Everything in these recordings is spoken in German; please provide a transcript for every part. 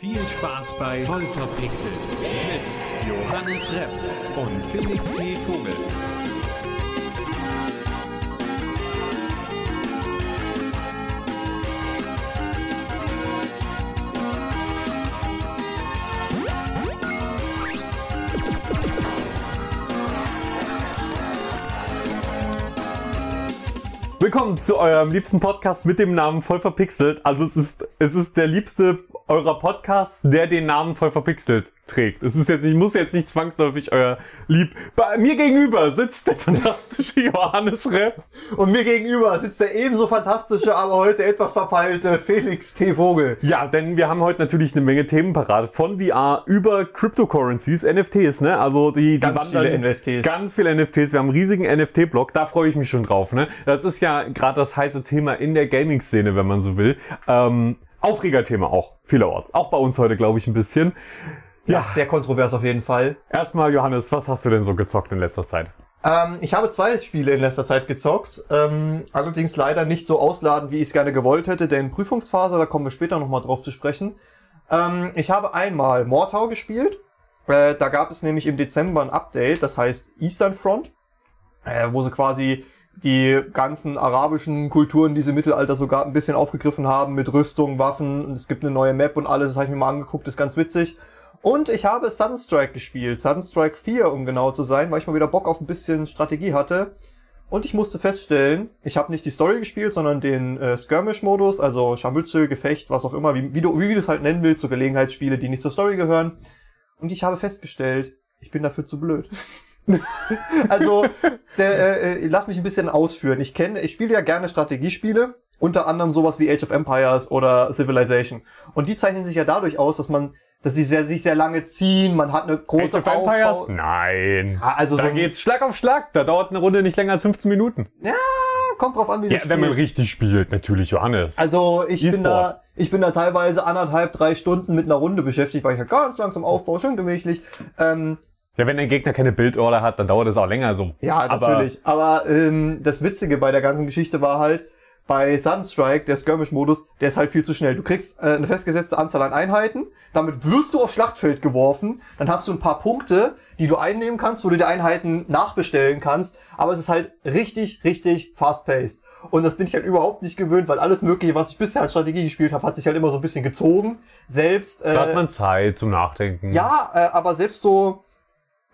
Viel Spaß bei Voll verpixelt mit Johannes Repp und Felix T. Vogel. Willkommen zu eurem liebsten Podcast mit dem Namen voll verpixelt. Also es ist, es ist der liebste eurer Podcasts, der den Namen voll verpixelt trägt. Es ist jetzt, ich muss jetzt nicht zwangsläufig euer Lieb. Bei mir gegenüber sitzt der fantastische Johannes Repp. Und mir gegenüber sitzt der ebenso fantastische, aber heute etwas verpeilte Felix T. Vogel. Ja, denn wir haben heute natürlich eine Menge Themen parat. Von VR über Cryptocurrencies, NFTs, ne? Also die, die Ganz viele NFTs. Ganz viele NFTs. Wir haben einen riesigen NFT-Blog. Da freue ich mich schon drauf, ne? Das ist ja gerade das heiße Thema in der Gaming-Szene, wenn man so will. Ähm, Aufregerthema auch, vielerorts. Auch bei uns heute, glaube ich, ein bisschen. Ja, sehr kontrovers auf jeden Fall. Erstmal, Johannes, was hast du denn so gezockt in letzter Zeit? Ähm, ich habe zwei Spiele in letzter Zeit gezockt, ähm, allerdings leider nicht so ausladend, wie ich es gerne gewollt hätte, denn Prüfungsphase, da kommen wir später nochmal drauf zu sprechen. Ähm, ich habe einmal Mordhau gespielt, äh, da gab es nämlich im Dezember ein Update, das heißt Eastern Front, äh, wo sie quasi die ganzen arabischen Kulturen, die sie im Mittelalter sogar ein bisschen aufgegriffen haben, mit Rüstung, Waffen, und es gibt eine neue Map und alles, das habe ich mir mal angeguckt, ist ganz witzig. Und ich habe Sunstrike gespielt, Sunstrike 4, um genau zu sein, weil ich mal wieder Bock auf ein bisschen Strategie hatte. Und ich musste feststellen, ich habe nicht die Story gespielt, sondern den äh, Skirmish-Modus, also Scharmützel, Gefecht, was auch immer, wie, wie, du, wie du es halt nennen willst, so Gelegenheitsspiele, die nicht zur Story gehören. Und ich habe festgestellt, ich bin dafür zu blöd. also, der, äh, lass mich ein bisschen ausführen. Ich kenne, ich spiele ja gerne Strategiespiele, unter anderem sowas wie Age of Empires oder Civilization. Und die zeichnen sich ja dadurch aus, dass man, dass sie sehr, sich sehr lange ziehen, man hat eine große Age of Empires? Aufbau. Nein. Ja, also da so ein- geht's Schlag auf Schlag. Da dauert eine Runde nicht länger als 15 Minuten. Ja, kommt drauf an, wie du Ja, spielst. wenn man richtig spielt, natürlich, Johannes. Also ich bin da, ich bin da teilweise anderthalb, drei Stunden mit einer Runde beschäftigt, weil ich halt ganz langsam aufbaue, schön gemächlich. Ähm, ja, wenn der Gegner keine Bildorder hat, dann dauert es auch länger so. Ja, Aber- natürlich. Aber, ähm, das Witzige bei der ganzen Geschichte war halt, bei Sunstrike, der Skirmish-Modus, der ist halt viel zu schnell. Du kriegst äh, eine festgesetzte Anzahl an Einheiten, damit wirst du aufs Schlachtfeld geworfen, dann hast du ein paar Punkte, die du einnehmen kannst, wo du die Einheiten nachbestellen kannst, aber es ist halt richtig, richtig fast-paced. Und das bin ich halt überhaupt nicht gewöhnt, weil alles Mögliche, was ich bisher als Strategie gespielt habe, hat sich halt immer so ein bisschen gezogen. Selbst Da hat äh, man Zeit zum Nachdenken. ja, äh, aber selbst so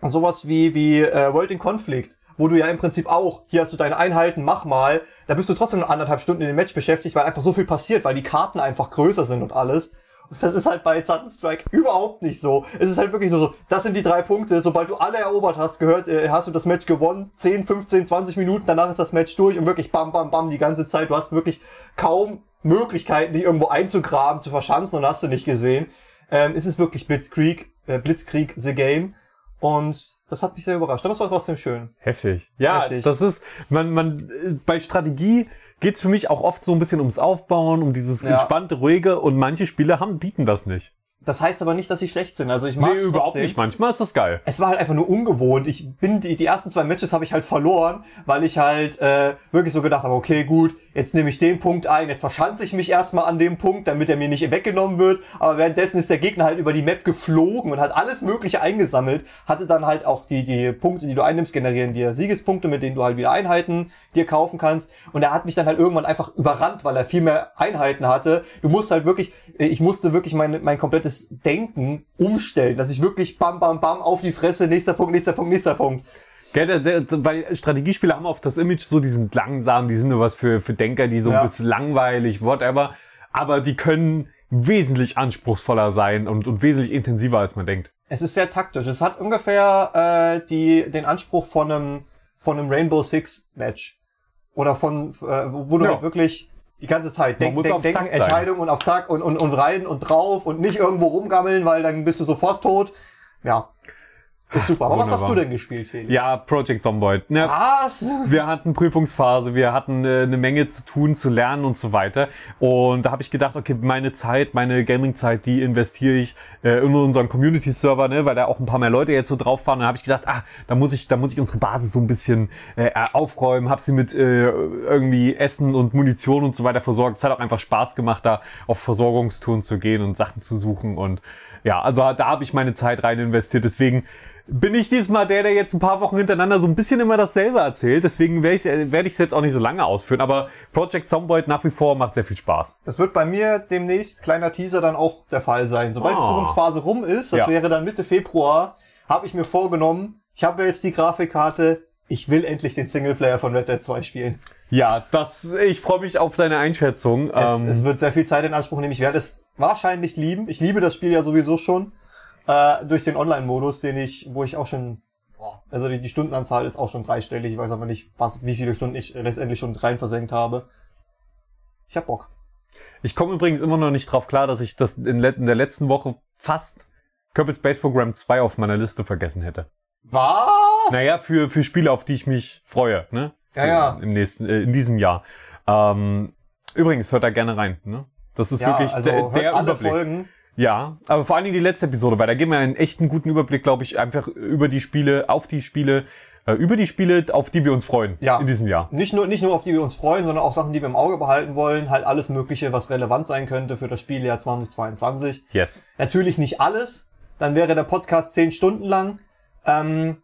sowas wie wie äh, World in Conflict, wo du ja im Prinzip auch, hier hast du deine Einheiten, mach mal, da bist du trotzdem anderthalb Stunden in dem Match beschäftigt, weil einfach so viel passiert, weil die Karten einfach größer sind und alles. Und das ist halt bei Sudden Strike überhaupt nicht so. Es ist halt wirklich nur so, das sind die drei Punkte, sobald du alle erobert hast, gehört, äh, hast du das Match gewonnen, 10, 15, 20 Minuten, danach ist das Match durch und wirklich bam, bam, bam die ganze Zeit. Du hast wirklich kaum Möglichkeiten, dich irgendwo einzugraben, zu verschanzen und hast du nicht gesehen. Ähm, es ist wirklich Blitzkrieg, äh, Blitzkrieg The Game. Und das hat mich sehr überrascht. Aber es war trotzdem schön. Heftig. Ja, Heftig. das ist, man, man, bei Strategie geht's für mich auch oft so ein bisschen ums Aufbauen, um dieses Ja. entspannte, ruhige und manche Spiele haben, bieten das nicht. Das heißt aber nicht, dass sie schlecht sind. Also ich mag Nee, überhaupt nicht. Manchmal ist das geil. Es war halt einfach nur ungewohnt. Ich bin die, die ersten zwei Matches habe ich halt verloren, weil ich halt äh, wirklich so gedacht habe, okay, gut, jetzt nehme ich den Punkt ein, jetzt verschanze ich mich erstmal an dem Punkt, damit er mir nicht weggenommen wird. Aber währenddessen ist der Gegner halt über die Map geflogen und hat alles Mögliche eingesammelt, hatte dann halt auch die, die Punkte, die du einnimmst, generieren dir Siegespunkte, mit denen du halt wieder Einheiten dir kaufen kannst. Und er hat mich dann halt irgendwann einfach überrannt, weil er viel mehr Einheiten hatte. Du musst halt wirklich, ich musste wirklich mein, mein komplettes Denken umstellen, dass ich wirklich bam, bam, bam auf die Fresse, nächster Punkt, nächster Punkt, nächster Punkt. Gell, weil Strategiespiele haben oft das Image so, die sind langsam, die sind nur was für, für Denker, die so Ja. ein bisschen langweilig, whatever. Aber die können wesentlich anspruchsvoller sein und, und wesentlich intensiver, als man denkt. Es ist sehr taktisch. Es hat ungefähr äh, die, den Anspruch von einem, von einem Rainbow Six Match. Oder von, äh, wo du Ja. halt wirklich die ganze Zeit denk, denk, auf denken, Zack sein. Entscheidung und auf Zack und, und, und rein und drauf und nicht irgendwo rumgammeln, weil dann bist du sofort tot. Ja. Ist super. Aber was hast Wunderbar. du denn gespielt, Felix? Ja, Project Zomboid. Ne, Was? wir hatten Prüfungsphase, wir hatten äh, eine Menge zu tun, zu lernen und so weiter. Und da habe ich gedacht, okay, meine Zeit, meine Gaming-Zeit, die investiere ich äh, in unseren Community-Server, ne, weil da auch ein paar mehr Leute jetzt so drauf waren. Und da habe ich gedacht, ah, da muss ich, da muss ich unsere Basis so ein bisschen äh, aufräumen, habe sie mit äh, irgendwie Essen und Munition und so weiter versorgt. Es hat auch einfach Spaß gemacht, da auf Versorgungstouren zu gehen und Sachen zu suchen. Und ja, also da habe ich meine Zeit rein investiert. Deswegen bin ich diesmal der, der jetzt ein paar Wochen hintereinander so ein bisschen immer dasselbe erzählt. Deswegen werde ich es jetzt auch nicht so lange ausführen. Aber Project Zomboid nach wie vor macht sehr viel Spaß. Das wird bei mir demnächst, kleiner Teaser, dann auch der Fall sein. Sobald die Ah. Prüfungsphase rum ist, das Ja. wäre dann Mitte Februar, habe ich mir vorgenommen, ich habe jetzt die Grafikkarte, ich will endlich den Singleplayer von Red Dead 2 spielen. Ja, das, ich freue mich auf deine Einschätzung. Es, Ähm, es wird sehr viel Zeit in Anspruch nehmen. Ich werde es wahrscheinlich lieben. Ich liebe das Spiel ja sowieso schon. Äh, durch den Online-Modus, den ich, wo ich auch schon, boah, also die, die Stundenanzahl ist auch schon dreistellig. Ich weiß aber nicht, was, wie viele Stunden ich letztendlich schon rein versenkt habe. Ich hab Bock. ich komme übrigens immer noch nicht drauf klar, dass ich das in, in der letzten Woche fast Kerbal Space Program 2 auf meiner Liste vergessen hätte. Was? Naja, für, für Spiele, auf die ich mich freue, ne? Ja, Für- ja. Im nächsten, äh, in diesem Jahr. Ähm, übrigens, hört da gerne rein, ne? Das ist ja, wirklich also der, der Überblick. Folgen. Ja, aber vor allen Dingen die letzte Episode, weil da geben wir einen echten guten Überblick, glaube ich, einfach über die Spiele, auf die Spiele, äh, über die Spiele, auf die wir uns freuen Ja. in diesem Jahr. Nicht nur, nicht nur auf die wir uns freuen, sondern auch Sachen, die wir im Auge behalten wollen. Halt alles Mögliche, was relevant sein könnte für das Spieljahr 2022. Yes. Natürlich nicht alles. Dann wäre der Podcast zehn Stunden lang. Ähm,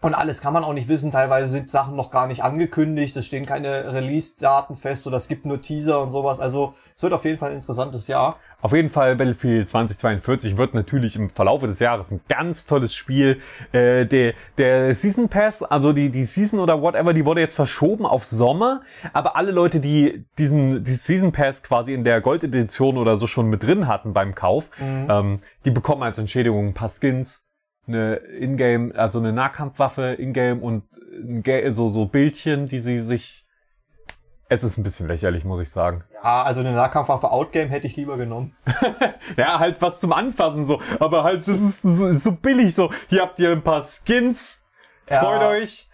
und alles kann man auch nicht wissen. Teilweise sind Sachen noch gar nicht angekündigt. Es stehen keine Release-Daten fest oder es gibt nur Teaser und sowas. Also es wird auf jeden Fall ein interessantes Jahr. Auf jeden Fall Battlefield 2042 wird natürlich im Verlaufe des Jahres ein ganz tolles Spiel. Äh, der, der Season Pass, also die, die Season oder whatever, die wurde jetzt verschoben auf Sommer. Aber alle Leute, die diesen, diesen Season Pass quasi in der Gold-Edition oder so schon mit drin hatten beim Kauf, ähm, die bekommen als Entschädigung ein paar Skins, eine Ingame, also eine Nahkampfwaffe Ingame und so, so Bildchen, die sie sich... Es ist ein bisschen lächerlich, muss ich sagen. Ja, also eine Nahkampfwaffe Outgame hätte ich lieber genommen. Ja, halt was zum Anfassen so. Aber halt, das ist so, so billig so. Hier habt ihr ein paar Skins. Ja. Freut euch.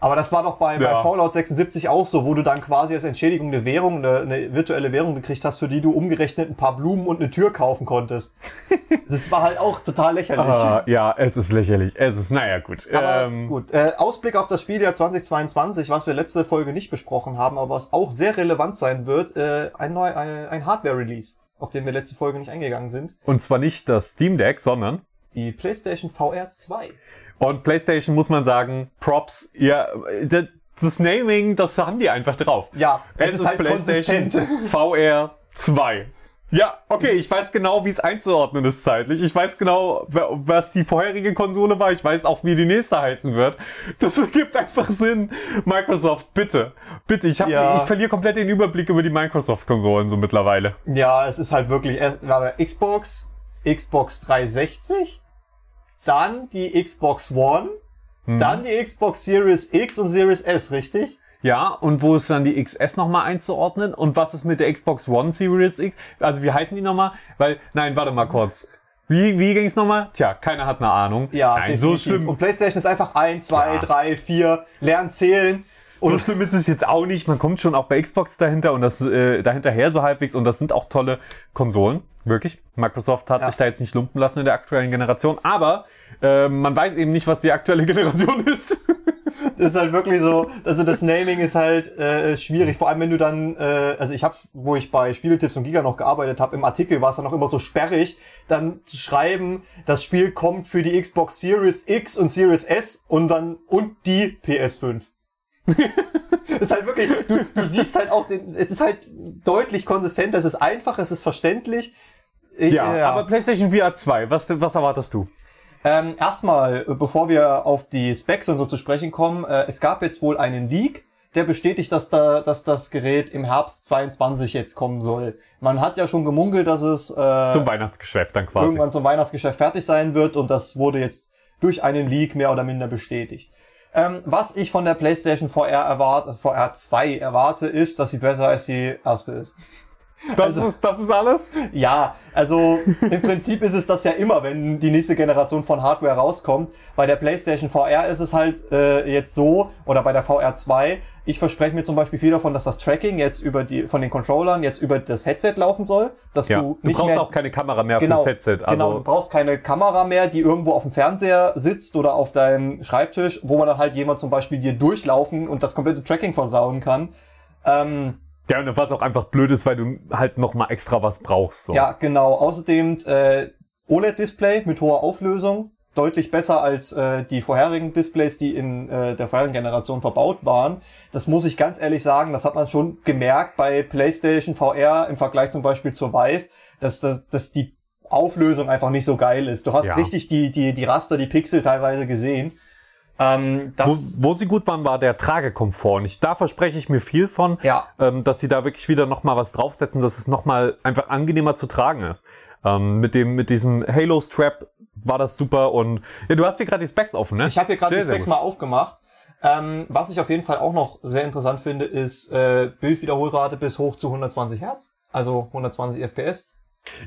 Aber das war doch bei, bei Ja. Fallout 76 auch so, wo du dann quasi als Entschädigung eine Währung, eine, eine virtuelle Währung gekriegt hast, für die du umgerechnet ein paar Blumen und eine Tür kaufen konntest. das war halt auch total lächerlich. Ah, ja, es ist lächerlich. Es ist, naja, gut. Aber ähm, gut, äh, Ausblick auf das Spieljahr 2022, was wir letzte Folge nicht besprochen haben, aber was auch sehr relevant sein wird, äh, ein, neu, ein, ein Hardware-Release, auf den wir letzte Folge nicht eingegangen sind. Und zwar nicht das Steam Deck, sondern Die PlayStation VR 2. und PlayStation muss man sagen, Props, ja, das, Naming, das haben die einfach drauf. Ja, es, ist, halt PlayStation konsistent. VR 2. Ja, okay, ich weiß genau, wie es einzuordnen ist zeitlich. Ich weiß genau, was die vorherige Konsole war. Ich weiß auch, wie die nächste heißen wird. Das gibt einfach Sinn. Microsoft, bitte. Bitte, ich, hab, Ja. ich verliere komplett den Überblick über die Microsoft-Konsolen so mittlerweile. Ja, es ist halt wirklich erst war Xbox, Xbox 360, dann die Xbox One, Mhm. dann die Xbox Series X und Series S, richtig? Ja, und wo ist dann die XS nochmal einzuordnen? Und was ist mit der Xbox One Series X? Also wie heißen die nochmal? Weil, nein, warte mal kurz. Wie, wie ging's nochmal? Tja, keiner hat eine Ahnung. Ja, nein, so definitiv. schlimm. Und PlayStation ist einfach 1, 2, Ja. 3, 4, lernen zählen. so schlimm ist es jetzt auch nicht. Man kommt schon auch bei Xbox dahinter und das äh, dahinterher so halbwegs und das sind auch tolle Konsolen. Wirklich. Microsoft hat Ja. sich da jetzt nicht lumpen lassen in der aktuellen Generation, aber äh, man weiß eben nicht, was die aktuelle Generation ist. Das ist halt wirklich so, also das Naming ist halt äh, schwierig, vor allem wenn du dann, äh, also ich hab's, wo ich bei Spieletipps und Giga noch gearbeitet habe, im Artikel war es dann auch immer so sperrig, dann zu schreiben, das Spiel kommt für die Xbox Series X und Series S und dann und die PS5. ist halt wirklich, du, du siehst halt auch den, es ist halt deutlich konsistent, es ist einfach, es ist verständlich. Ich, ja, äh, aber PlayStation VR 2, was, was erwartest du? Ähm, erstmal, äh, bevor wir auf die Specs und so zu sprechen kommen, äh, es gab jetzt wohl einen Leak, der bestätigt, dass, da, dass das Gerät im Herbst 22 jetzt kommen soll. Man hat ja schon gemunkelt, dass es äh, Zum Weihnachtsgeschäft dann quasi. irgendwann zum Weihnachtsgeschäft fertig sein wird und das wurde jetzt durch einen Leak mehr oder minder bestätigt. Ähm, was ich von der PlayStation VR, erwarte, VR 2 erwarte, ist, dass sie besser als die erste ist. Das, ist, das ist alles? Ja, also im Prinzip ist es das ja immer, wenn die nächste Generation von Hardware rauskommt. Bei der PlayStation VR ist es halt äh, jetzt so, oder bei der VR 2, ich verspreche mir zum Beispiel viel davon, dass das Tracking jetzt über die von den Controllern jetzt über das Headset laufen soll. Dass Ja. du Du, nicht brauchst mehr auch keine Kamera mehr genau, fürs Headset. Also, genau, du brauchst keine Kamera mehr, die irgendwo auf dem Fernseher sitzt oder auf deinem Schreibtisch, wo man dann halt jemand zum Beispiel dir durchlaufen und das komplette Tracking versauen kann. Ähm, ja, und was auch einfach blöd ist, weil du halt noch mal extra was brauchst. So. Ja, genau. Außerdem äh, OLED-Display mit hoher Auflösung. Deutlich besser als äh, die vorherigen Displays, die in äh, der vorherigen Generation verbaut waren. Das muss ich ganz ehrlich sagen, das hat man schon gemerkt bei PlayStation VR im Vergleich zum Beispiel zur Vive, dass, dass, dass die Auflösung einfach nicht so geil ist. Du hast Ja. richtig die, die, die Raster, die Pixel teilweise gesehen. Ähm, Wo, wo sie gut waren, war der Tragekomfort. Und ich, da verspreche ich mir viel von, Ja. ähm, dass sie da wirklich wieder noch mal was draufsetzen, dass es noch mal einfach angenehmer zu tragen ist. Ähm, mit dem mit diesem Halo Strap war das super und ja, du hast hier gerade die Specs offen, ne? Ich habe hier gerade die Specs mal aufgemacht. Ähm, was ich auf jeden Fall auch noch sehr interessant finde, ist äh, Bildwiederholrate bis hoch zu 120 Hertz, also 120 FPS.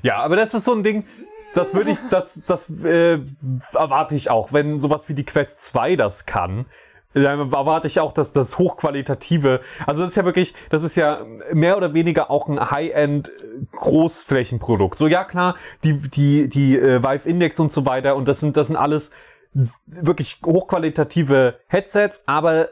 Ja, aber das ist so ein Ding, das würde ich, das, das äh, erwarte ich auch. Wenn sowas wie die Quest 2 das kann, dann erwarte ich auch, dass das hochqualitative, also das ist ja wirklich, das ist ja mehr oder weniger auch ein High-End Großflächenprodukt. So ja klar, die die die äh, Vive Index und so weiter und das sind das sind alles wirklich hochqualitative Headsets, aber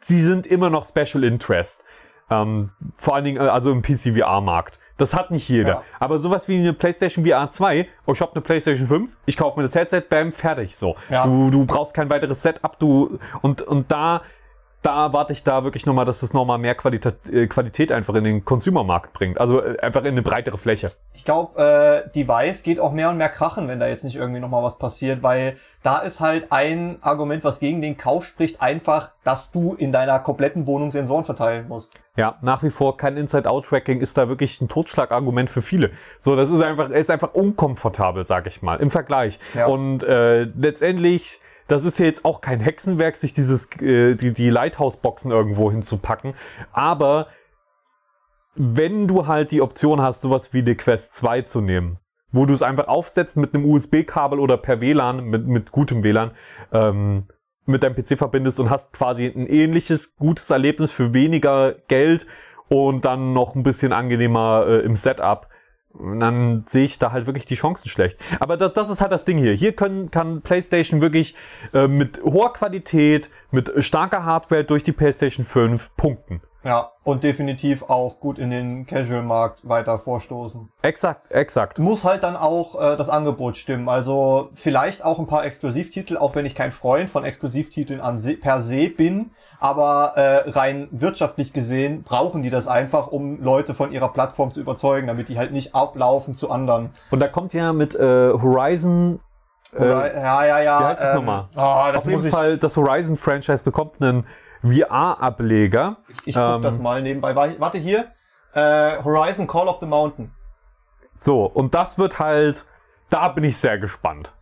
sie sind immer noch Special Interest. Ähm, vor allen Dingen äh, also im PC-VR-Markt. Das hat nicht jeder. Ja. Aber sowas wie eine PlayStation VR 2, oh, ich habe eine PlayStation 5, ich kaufe mir das Headset, bam, fertig so. Ja. Du, du brauchst kein weiteres Setup, du und und da da erwarte ich da wirklich nochmal, dass das nochmal mehr Qualität, äh, Qualität einfach in den Consumermarkt bringt. Also äh, einfach in eine breitere Fläche. Ich glaube, äh, die Vive geht auch mehr und mehr krachen, wenn da jetzt nicht irgendwie nochmal was passiert, weil da ist halt ein Argument, was gegen den Kauf spricht, einfach, dass du in deiner kompletten Wohnung Sensoren verteilen musst. Ja, nach wie vor kein Inside-Out-Tracking ist da wirklich ein Totschlagargument für viele. So, das ist einfach, ist einfach unkomfortabel, sag ich mal, im Vergleich. Ja. Und äh, letztendlich, das ist ja jetzt auch kein Hexenwerk, sich dieses, äh, die, die Lighthouse-Boxen irgendwo hinzupacken. Aber wenn du halt die Option hast, sowas wie die Quest 2 zu nehmen, wo du es einfach aufsetzt mit einem USB-Kabel oder per WLAN, mit, mit gutem WLAN, ähm, mit deinem PC verbindest und hast quasi ein ähnliches gutes Erlebnis für weniger Geld und dann noch ein bisschen angenehmer äh, im Setup, dann sehe ich da halt wirklich die Chancen schlecht. Aber das, das ist halt das Ding hier. Hier können, kann PlayStation wirklich äh, mit hoher Qualität, mit starker Hardware durch die PlayStation 5 punkten. Ja, und definitiv auch gut in den Casual-Markt weiter vorstoßen. Exakt, exakt. muss halt dann auch äh, das Angebot stimmen. Also vielleicht auch ein paar Exklusivtitel, auch wenn ich kein Freund von Exklusivtiteln an se per se bin. Aber äh, rein wirtschaftlich gesehen brauchen die das einfach, um Leute von ihrer Plattform zu überzeugen, damit die halt nicht ablaufen zu anderen. Und da kommt ja mit äh, Horizon Oder, ja, ja, ja. wie heißt das nochmal? Oh, das Auf jeden. Fall, das Horizon-Franchise bekommt einen VR-Ableger. Ich guck ähm, das mal nebenbei. Wa- Warte hier. Äh, Horizon Call of the Mountain. So, und das wird halt, da bin ich sehr gespannt.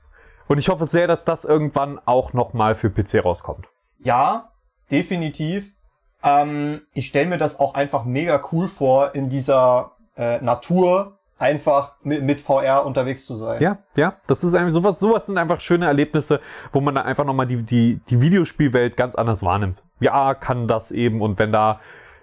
Und ich hoffe sehr, dass das irgendwann auch nochmal für PC rauskommt. Ja, definitiv. Ähm, ich stelle mir das auch einfach mega cool vor, in dieser äh, Natur einfach mit, mit VR unterwegs zu sein. Ja, ja, das ist einfach sowas, sowas sind einfach schöne Erlebnisse, wo man dann einfach nochmal die, die, die Videospielwelt ganz anders wahrnimmt. Ja, kann das eben und wenn da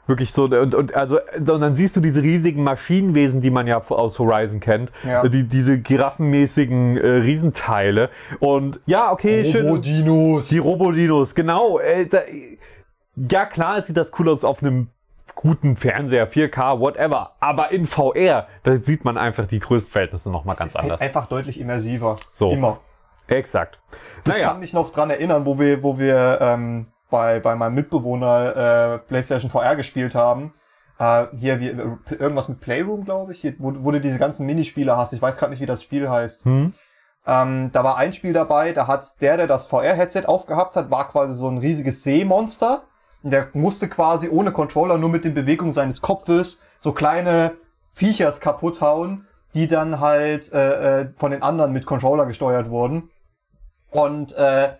wirklich so, und, und also, und dann siehst du diese riesigen Maschinenwesen, die man ja aus Horizon kennt, Ja. die, diese giraffenmäßigen äh, Riesenteile und ja, okay, schön. Robodinos. Die Robodinos, genau. Äh, da, ja, klar sieht das cool aus auf einem guten Fernseher, 4K, whatever. Aber in VR, da sieht man einfach die Größenverhältnisse nochmal ganz ist halt anders. einfach deutlich immersiver. So. Immer. Exakt. Ich Naja, kann mich noch dran erinnern, wo wir, wo wir ähm, bei, bei meinem Mitbewohner äh, PlayStation VR gespielt haben. Äh, hier wie, irgendwas mit Playroom, glaube ich, hier, wo, wo du diese ganzen Minispiele hast. Ich weiß gerade nicht, wie das Spiel heißt. Hm? Ähm, da war ein Spiel dabei, da hat der, der das VR-Headset aufgehabt hat, war quasi so ein riesiges Seemonster. Der musste quasi ohne Controller nur mit den Bewegungen seines Kopfes so kleine Viechers kaputt hauen, die dann halt äh, äh, von den anderen mit Controller gesteuert wurden. Und äh,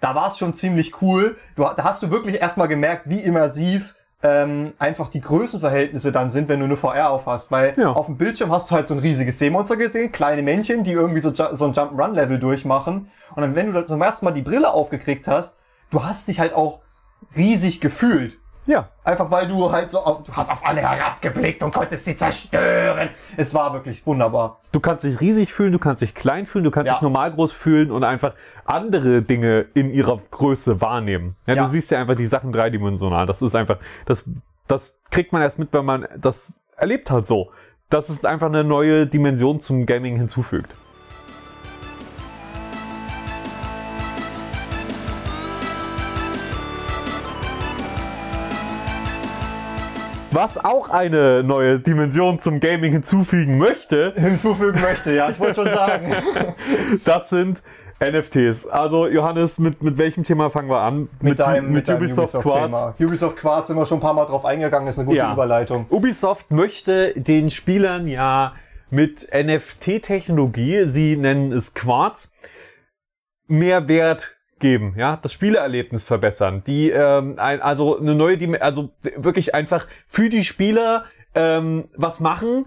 da war es schon ziemlich cool. Du, da hast du wirklich erstmal gemerkt, wie immersiv ähm, einfach die Größenverhältnisse dann sind, wenn du eine VR aufhast. Weil Ja. auf dem Bildschirm hast du halt so ein riesiges Seemonster gesehen, kleine Männchen, die irgendwie so, so ein Jump-Run-Level durchmachen. Und dann, wenn du dann zum ersten Mal die Brille aufgekriegt hast, du hast dich halt auch riesig gefühlt. Ja. Einfach weil du halt so auf, du hast auf alle herabgeblickt und konntest sie zerstören. Es war wirklich wunderbar. Du kannst dich riesig fühlen, du kannst dich klein fühlen, du kannst Ja. dich normal groß fühlen und einfach andere Dinge in ihrer Größe wahrnehmen. Ja, Ja. Du siehst ja einfach die Sachen dreidimensional. Das ist einfach, das, das kriegt man erst mit, wenn man das erlebt hat so. Dass es einfach eine neue Dimension zum Gaming hinzufügt. Was auch eine neue Dimension zum Gaming hinzufügen möchte, Hinzufügen möchte, ja, ich wollte schon sagen. das sind NFTs. Also Johannes, mit, mit welchem Thema fangen wir an? mit deinem, mit deinem Ubisoft, Quartz. Ubisoft-Thema. Ubisoft Quartz sind wir schon ein paar Mal drauf eingegangen, ist eine gute Ja. Überleitung. Ubisoft möchte den Spielern ja mit NFT-Technologie, sie nennen es Quartz, mehr Wert geben, ja, das Spielerlebnis verbessern, die ähm, ein, also eine neue, Dim also wirklich einfach für die Spieler ähm, was machen.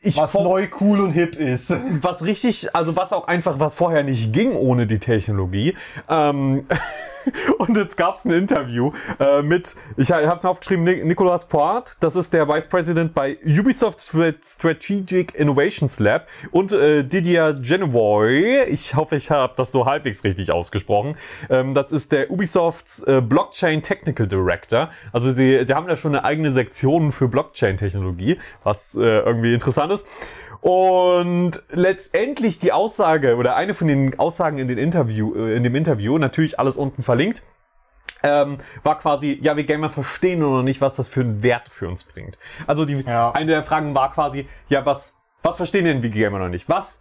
Ich Was neu, cool und hip ist. was richtig, also was auch einfach, was vorher nicht ging ohne die Technologie. Ähm, und jetzt gab's ein Interview äh, mit, ich habe es mir aufgeschrieben, Ni- Nicolas Poit, das ist der Vice President bei Ubisoft Strat- Strategic Innovations Lab und äh, Didier Genevoy, ich hoffe, ich habe das so halbwegs richtig ausgesprochen, ähm, das ist der Ubisofts äh, Blockchain Technical Director. Also sie, sie haben da schon eine eigene Sektion für Blockchain-Technologie, was äh, irgendwie interessant ist. Und letztendlich die Aussage oder eine von den Aussagen in, den Interview, äh, in dem Interview, natürlich alles unten verlinkt, ähm, war quasi, ja, wir Gamer verstehen nur noch nicht, was das für einen Wert für uns bringt. Also die, Ja. eine der Fragen war quasi, ja, was, was verstehen denn wir Gamer noch nicht? Was,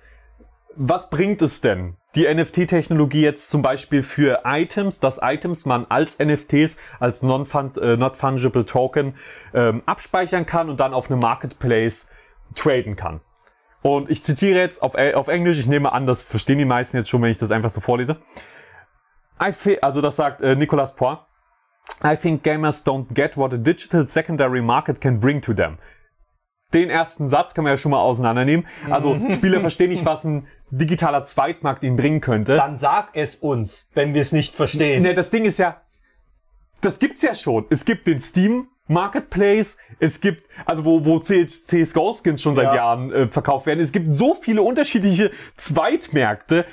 was bringt es denn, die NFT-Technologie jetzt zum Beispiel für Items, dass Items man als NFTs, als non-fund, äh, Token ähm, abspeichern kann und dann auf einem Marketplace traden kann. Und ich zitiere jetzt auf, auf Englisch, ich nehme an, das verstehen die meisten jetzt schon, wenn ich das einfach so vorlese. I feel, also das sagt äh, Nicolas Poir. I think gamers don't get what a digital secondary market can bring to them. Den ersten Satz kann man ja schon mal auseinandernehmen. Also Spieler verstehen nicht, was ein digitaler Zweitmarkt ihnen bringen könnte. Dann sag es uns, wenn wir es nicht verstehen. Ne, das Ding ist ja, das gibt's ja schon. Es gibt den Steam Marketplace, es gibt, also wo, wo CSGO-Skins schon seit Ja. Jahren äh, verkauft werden. Es gibt so viele unterschiedliche Zweitmärkte.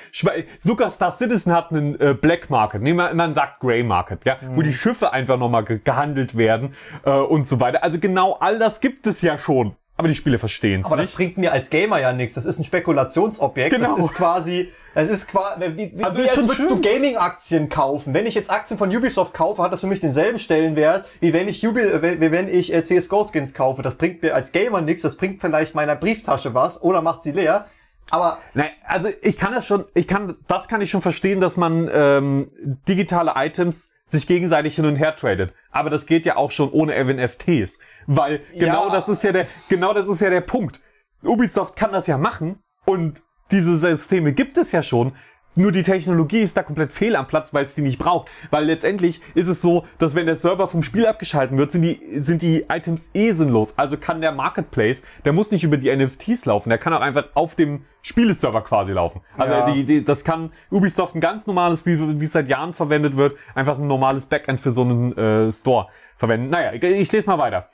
Sogar Star Citizen hat einen äh, Black Market. Nee, man, man sagt Grey Market, ja, wo die Schiffe einfach nochmal ge gehandelt werden äh, und so weiter. Also genau all das gibt es ja schon. Aber die Spiele verstehen es Aber das bringt mir als Gamer ja nichts. Das ist ein Spekulationsobjekt. Genau. Das ist quasi, das ist quasi, wie, wie, Also wie ist als würdest du schön. Gaming-Aktien kaufen. Wenn ich jetzt Aktien von Ubisoft kaufe, hat das für mich denselben Stellenwert, wie wenn ich, Ubi, äh, wie wenn ich äh, CSGO-Skins kaufe. Das bringt mir als Gamer nichts. Das bringt vielleicht meiner Brieftasche was oder macht sie leer. Aber Nein, also ich kann das schon, ich kann, das kann ich schon verstehen, dass man ähm, digitale Items sich gegenseitig hin und her tradet. Aber das geht ja auch schon ohne NFTs. Weil genau Ja. das ist ja der, genau das ist ja der Punkt. Ubisoft kann das ja machen und diese Systeme gibt es ja schon. Nur die Technologie ist da komplett fehl am Platz, weil es die nicht braucht. Weil letztendlich ist es so, dass wenn der Server vom Spiel abgeschalten wird, sind die, sind die Items eh sinnlos. Also kann der Marketplace, der muss nicht über die NFTs laufen, der kann auch einfach auf dem Spieleserver quasi laufen. Also Ja. die, die, das kann Ubisoft ein ganz normales, wie, wie es seit Jahren verwendet wird, einfach ein normales Backend für so einen äh, Store verwenden. Naja, ich, ich lese mal weiter.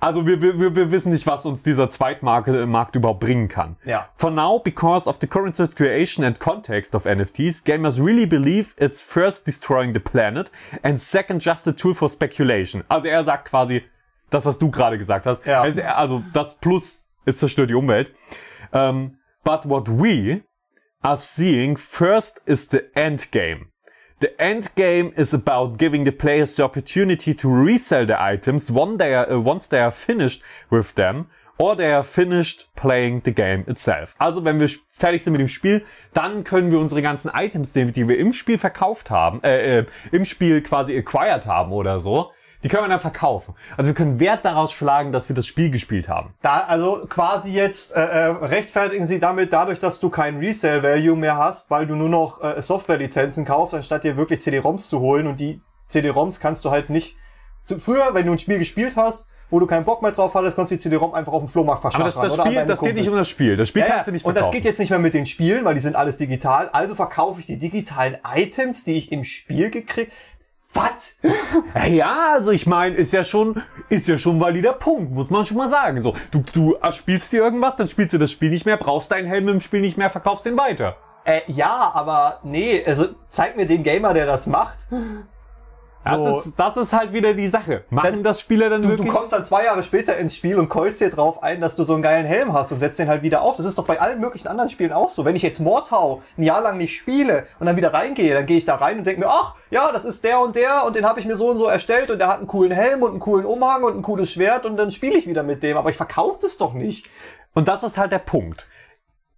Also wir, wir, wir- wissen nicht, was uns dieser Zweitmarkt äh, Markt überhaupt bringen kann. Ja. For now, because of the current situation and context of NFTs, gamers really believe it's first destroying the planet and second just a tool for speculation. Also er sagt quasi das, was du gerade gesagt hast. Ja. Also, also das Plus ist zerstört die Umwelt. Um, but what we are seeing first is the end game. The end game is about giving the players the opportunity to resell the items when they are, uh, once they are finished with them or they are finished playing the game itself. Also wenn wir fertig sind mit dem Spiel, dann können wir unsere ganzen Items, die, die wir im Spiel verkauft haben, äh, äh, im Spiel quasi acquired haben oder so, die können wir dann verkaufen. Also wir können Wert daraus schlagen, dass wir das Spiel gespielt haben. Da, also quasi jetzt äh, äh, rechtfertigen sie damit dadurch, dass du kein Resale-Value mehr hast, weil du nur noch äh, Software-Lizenzen kaufst, anstatt dir wirklich CD-ROMs zu holen. Und die CD-ROMs kannst du halt nicht Zu, früher, wenn du ein Spiel gespielt hast, wo du keinen Bock mehr drauf hattest, konntest du die CD-ROM einfach auf dem Flohmarkt Aber verschaffen. das, das oder an Spiel, das geht nicht um das Spiel. Das Spiel ja, kannst du nicht Und verkaufen. das geht jetzt nicht mehr mit den Spielen, weil die sind alles digital. Also verkaufe ich die digitalen Items, die ich im Spiel gekriegt. Was? Ja, also ich meine, ist ja schon, ist ja schon valider Punkt, muss man schon mal sagen. So, du, du äh, spielst dir irgendwas, dann spielst du das Spiel nicht mehr, brauchst deinen Helm im Spiel nicht mehr, verkaufst den weiter. Äh, ja, aber nee, also zeig mir den Gamer, der das macht. Das, ist, das ist halt wieder die Sache. Machen Dann- das Spieler dann Du, du wirklich? kommst dann zwei Jahre später ins Spiel und keulst dir drauf ein, dass du so einen geilen Helm hast und setzt den halt wieder auf. Das ist doch bei allen möglichen anderen Spielen auch so. Wenn ich jetzt Mordhau ein Jahr lang nicht spiele und dann wieder reingehe, dann gehe ich da rein und denke mir, ach, ja, das ist der und der und den habe ich mir so und so erstellt und der hat einen coolen Helm und einen coolen Umhang und ein cooles Schwert und dann spiele ich wieder mit dem. Aber ich verkaufe das doch nicht. Und das ist halt der Punkt.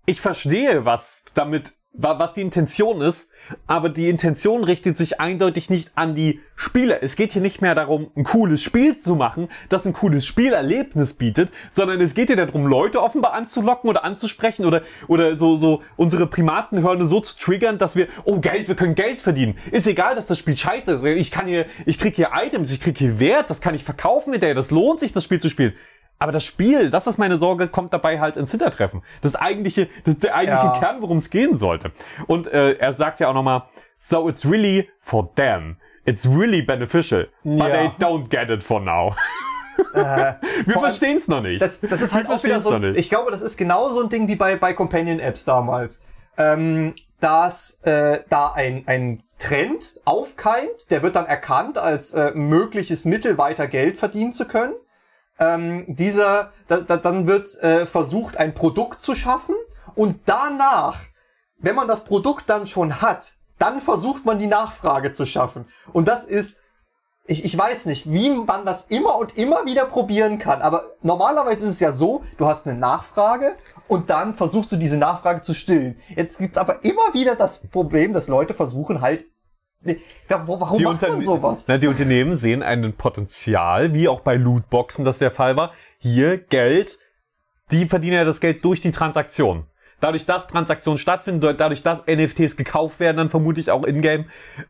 Ich verstehe, was damit, was die Intention ist, aber die Intention richtet sich eindeutig nicht an die Spieler. Es geht hier nicht mehr darum, ein cooles Spiel zu machen, das ein cooles Spielerlebnis bietet, sondern es geht hier darum, Leute offenbar anzulocken oder anzusprechen oder, oder so, so unsere Primatenhörner so zu triggern, dass wir, oh Geld, wir können Geld verdienen. Ist egal, dass das Spiel scheiße ist. Ich kann hier, ich krieg hier Items, ich krieg hier Wert, das kann ich verkaufen hinterher, das lohnt sich, das Spiel zu spielen. Aber das Spiel, das ist meine Sorge, kommt dabei halt ins Hintertreffen. Das eigentliche, das der eigentliche Ja. Kern, worum es gehen sollte. Und äh, er sagt ja auch nochmal, so it's really for them. It's really beneficial. But Ja. they don't get it for now. Wir verstehen es noch nicht. Das, das ist halt Wir auch wieder so. Ich glaube, das ist genau so ein Ding wie bei, bei Companion-Apps damals. Ähm, dass äh, da ein, ein Trend aufkeimt, der wird dann erkannt als äh, mögliches Mittel, weiter Geld verdienen zu können. Ähm, dieser, da, da, dann wird äh, versucht, ein Produkt zu schaffen und danach, wenn man das Produkt dann schon hat, dann versucht man die Nachfrage zu schaffen. Und das ist ich, ich weiß nicht, wie man das immer und immer wieder probieren kann. Aber normalerweise ist es ja so, du hast eine Nachfrage und dann versuchst du diese Nachfrage zu stillen. Jetzt gibt's aber immer wieder das Problem, dass Leute versuchen halt. Ja, wo- warum die, macht man sowas? Na, die Unternehmen sehen ein Potenzial, wie auch bei Lootboxen das der Fall war. Hier Geld, die verdienen ja das Geld durch die Transaktion. Dadurch, dass Transaktionen stattfinden, dadurch, dass NFTs gekauft werden, dann vermute ich auch in-game.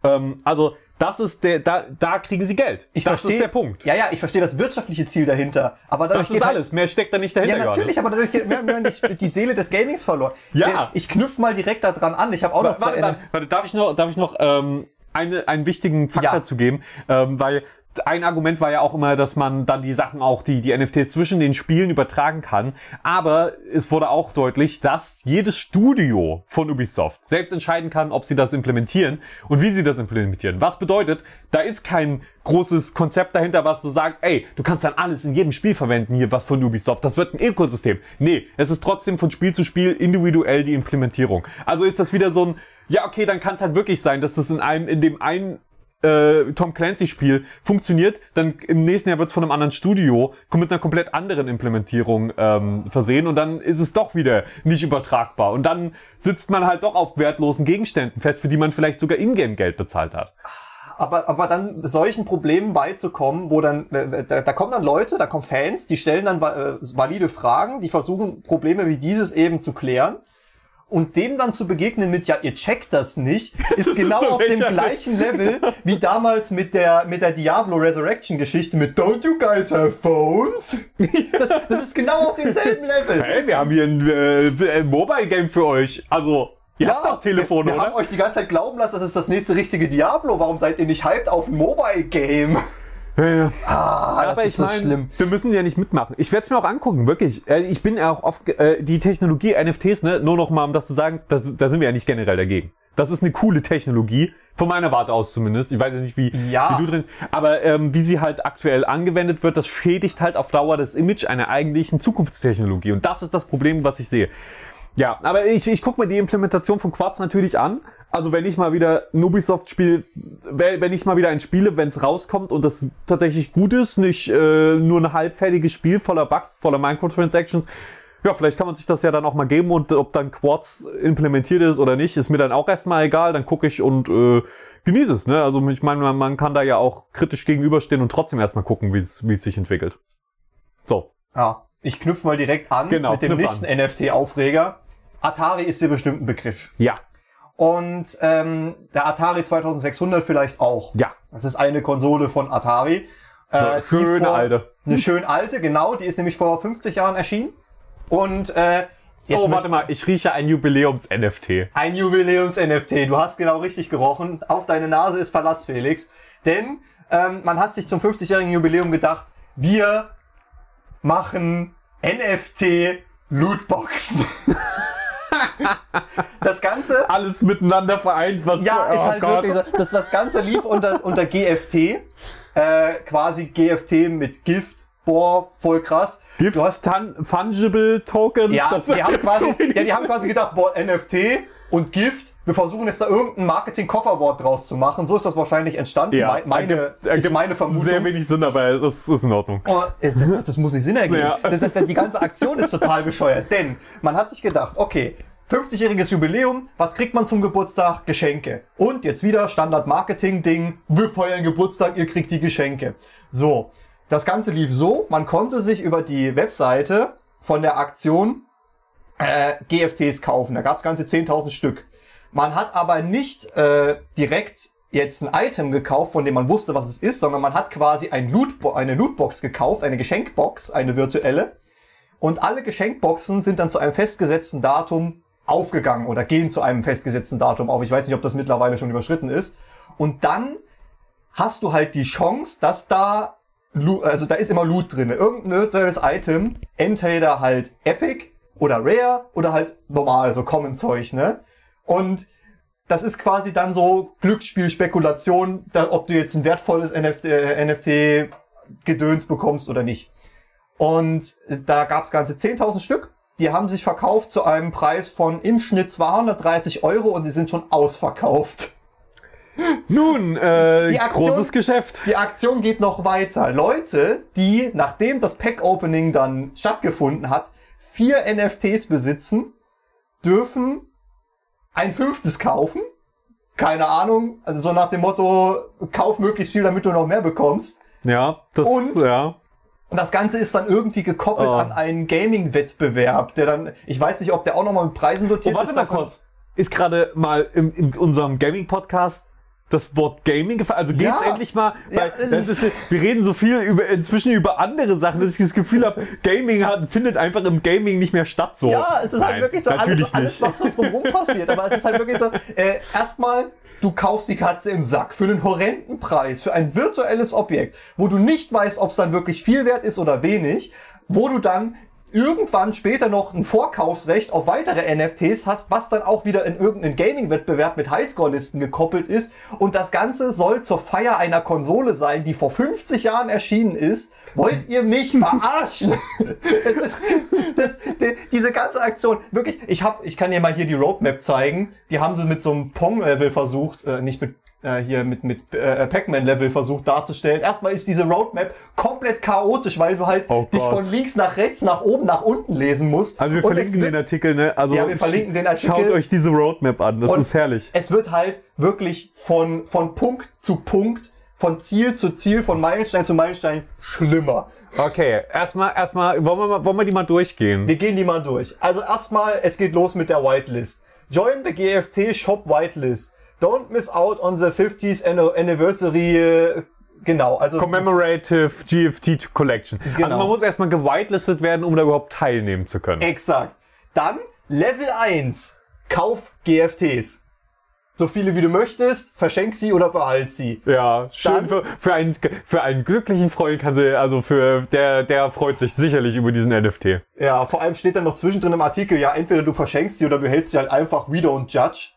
Ähm, also, das ist der, da, da kriegen sie Geld. Ich das verstehe ist der Punkt. Ja, ja, ich verstehe das wirtschaftliche Ziel dahinter. Aber dadurch Das ist halt- alles. Mehr steckt da nicht dahinter. Ja, natürlich, aber dadurch geht mehr mehr die, die Seele des Gamings verloren. Ja. Ich knüpfe mal direkt da dran an. Ich habe auch noch Warte, zwei warte, warte, warte, darf ich noch, darf ich noch ähm, eine, einen wichtigen Fakt Ja. dazu geben? Ähm, weil ein Argument war ja auch immer, dass man dann die Sachen auch, die, die NFTs zwischen den Spielen übertragen kann. Aber es wurde auch deutlich, dass jedes Studio von Ubisoft selbst entscheiden kann, ob sie das implementieren und wie sie das implementieren. Was bedeutet, da ist kein großes Konzept dahinter, was so sagt, ey, du kannst dann alles in jedem Spiel verwenden hier, was von Ubisoft. Das wird ein Ökosystem. Nee, es ist trotzdem von Spiel zu Spiel individuell die Implementierung. Also ist das wieder so ein, ja, okay, dann kann es halt wirklich sein, dass das in einem, in dem einen äh, Tom Clancy-Spiel funktioniert, dann im nächsten Jahr wird es von einem anderen Studio mit einer komplett anderen Implementierung ähm, versehen und dann ist es doch wieder nicht übertragbar. Und dann sitzt man halt doch auf wertlosen Gegenständen fest, für die man vielleicht sogar Ingame-Geld bezahlt hat. aber, aber dann solchen Problemen beizukommen, wo dann, äh, da, da kommen dann Leute, da kommen Fans, die stellen dann äh, valide Fragen, die versuchen Probleme wie dieses eben zu klären. Und dem dann zu begegnen mit, ja, ihr checkt das nicht, ist genau so auf dem gleichen Level wie damals mit der, mit der Diablo Resurrection Geschichte mit Don't you guys have phones? Das, das ist genau auf demselben Level. Hey, wir haben hier ein, äh, ein Mobile-Game für euch. Also, ihr habt doch Telefone, wir, wir oder? haben euch die ganze Zeit glauben lassen, das ist das nächste richtige Diablo. Warum seid ihr nicht hyped auf ein Mobile Game? Ja, ja. Ah, das Aber ist ich so meine, schlimm. wir müssen ja nicht mitmachen. Ich werde es mir auch angucken, wirklich. Äh, Ich bin ja auch oft, äh, die Technologie NFTs, ne, nur noch mal, um das zu sagen, das, da sind wir ja nicht generell dagegen. Das ist eine coole Technologie, von meiner Warte aus zumindest. Ich weiß ja nicht, wie, Ja. wie du drin Aber ähm, wie sie halt aktuell angewendet wird, das schädigt halt auf Dauer das Image einer eigentlichen Zukunftstechnologie. Und das ist das Problem, was ich sehe. Ja, aber ich, ich gucke mir die Implementation von Quartz natürlich an. Also wenn ich mal wieder ein Ubisoft-Spiel, wenn wenn ich mal wieder ein spiele, wenn es rauskommt und das tatsächlich gut ist, nicht äh, nur ein halbfertiges Spiel voller Bugs, voller Microtransactions, ja, vielleicht kann man sich das ja dann auch mal geben und ob dann Quartz implementiert ist oder nicht, ist mir dann auch erstmal egal. Dann gucke ich und äh, genieße es. Ne? Also ich meine, man, kann da ja auch kritisch gegenüberstehen und trotzdem erstmal gucken, wie es wie es sich entwickelt. So. Ja, ich knüpfe mal direkt an Genau, mit dem nächsten NFT-Aufreger. Atari ist dir bestimmt ein Begriff. Ja. Und ähm, der Atari 2600 vielleicht auch. Ja. Das ist eine Konsole von Atari. Ja, die schöne alte. Eine schön alte, genau. Die ist nämlich vor 50 Jahren erschienen. Und äh, jetzt oh, warte mal, ich rieche ein Jubiläums-NFT. Ein Jubiläums-NFT. Du hast genau richtig gerochen. Auf deine Nase ist Verlass, Felix. Denn ähm, man hat sich zum 50-jährigen Jubiläum gedacht, wir machen NFT-Lootboxen. das Ganze Alles miteinander vereint, was ja, oh ist halt Gott. wirklich so. Das, das Ganze lief unter, unter GFT. Äh, quasi GFT mit Gift. Boah, voll krass. Gift Du hast, Fungible Token. ja, das die haben, quasi, so ja, die haben quasi gedacht, boah, NFT und Gift. Wir versuchen jetzt da irgendein Marketing-Kofferwort draus zu machen. So ist das wahrscheinlich entstanden. ja, Me- meine, ergibt- ist meine Vermutung. Sehr wenig Sinn, aber es ist in Ordnung. Oh, es, das, das muss nicht Sinn ergeben. Ja. Das, das, die ganze Aktion ist total bescheuert. Denn man hat sich gedacht, okay, 50-jähriges Jubiläum, was kriegt man zum Geburtstag? Geschenke. Und jetzt wieder Standard-Marketing-Ding, wir feiern Geburtstag, ihr kriegt die Geschenke. So, das Ganze lief so, man konnte sich über die Webseite von der Aktion äh, GFTs kaufen. Da gab es ganze 10.000 Stück. Man hat aber nicht äh, direkt jetzt ein Item gekauft, von dem man wusste, was es ist, sondern man hat quasi ein Lootbo eine Lootbox gekauft, eine Geschenkbox, eine virtuelle. Und alle Geschenkboxen sind dann zu einem festgesetzten Datum aufgegangen oder gehen zu einem festgesetzten Datum auf. Ich weiß nicht, ob das mittlerweile schon überschritten ist. Und dann hast du halt die Chance, dass da, also da ist immer Loot drin. Irgendein virtuelles Item, entweder halt Epic oder Rare oder halt normal, also Common Zeug, ne? Und das ist quasi dann so Glücksspiel-Spekulation, da, ob du jetzt ein wertvolles NFT, äh, NFT-Gedöns bekommst oder nicht. Und da gab es ganze 10.000 Stück. Die haben sich verkauft zu einem Preis von im Schnitt 230 Euro und sie sind schon ausverkauft. Nun, äh, Aktion- großes Geschäft. Die Aktion geht noch weiter. Leute, die, nachdem das Pack-Opening dann stattgefunden hat, vier NFTs besitzen, dürfen ein fünftes kaufen. Keine Ahnung, also so nach dem Motto, kauf möglichst viel, damit du noch mehr bekommst. Ja, das, Und- ja. Und das Ganze ist dann irgendwie gekoppelt Oh. an einen Gaming-Wettbewerb, der dann, ich weiß nicht, ob der auch nochmal mit Preisen dotiert Oh, warte ist. mal davon- kurz. Ist gerade mal in, in unserem Gaming-Podcast das Wort Gaming gefallen? Also geht's Ja. endlich mal? Ja, Weil das ist- wir reden so viel über, inzwischen über andere Sachen, dass ich das Gefühl habe, Gaming hat, findet einfach im Gaming nicht mehr statt. So. Ja, es ist halt Nein, wirklich so alles, alles, was so drumherum passiert. Aber es ist halt wirklich so, äh, erstmal, du kaufst die Katze im Sack für einen horrenden Preis, für ein virtuelles Objekt, wo du nicht weißt, ob es dann wirklich viel wert ist oder wenig, wo du dann irgendwann später noch ein Vorkaufsrecht auf weitere NFTs hast, was dann auch wieder in irgendeinen Gaming-Wettbewerb mit Highscore-Listen gekoppelt ist. Und das Ganze soll zur Feier einer Konsole sein, die vor 50 Jahren erschienen ist. Wollt ihr mich verarschen? es ist, das, die, diese ganze Aktion, wirklich, ich hab, ich kann dir mal hier die Roadmap zeigen. Die haben sie mit so einem Pong-Level versucht, äh, nicht mit äh, hier mit, mit äh, Pac-Man-Level versucht darzustellen. Erstmal ist diese Roadmap komplett chaotisch, weil du halt Oh dich von links nach rechts, nach oben, nach unten lesen musst. Also wir Und verlinken es den wird, Artikel, ne? Also Ja, wir verlinken den Artikel. Schaut euch diese Roadmap an, das Und ist herrlich. Es wird halt wirklich von, von Punkt zu Punkt, von Ziel zu Ziel, von Meilenstein zu Meilenstein schlimmer. Okay, erstmal, erstmal, wollen wir, mal, wollen wir die mal durchgehen? Wir gehen die mal durch. Also erstmal, es geht los mit der Whitelist. Join the GFT Shop Whitelist. Don't miss out on the 50th anno- Anniversary. äh, Genau, also Commemorative GFT Collection. Genau. Also man muss erstmal gewitelistet werden, um da überhaupt teilnehmen zu können. exakt. Dann Level 1. Kauf GFTs. So viele wie du möchtest, verschenk sie oder behalt sie. Ja, schön Dann- für, für, einen, für einen glücklichen Freund kann sie, also für der, der freut sich sicherlich über diesen NFT. Ja, vor allem steht dann noch zwischendrin im Artikel, ja, entweder du verschenkst sie oder behältst sie halt einfach We don't judge.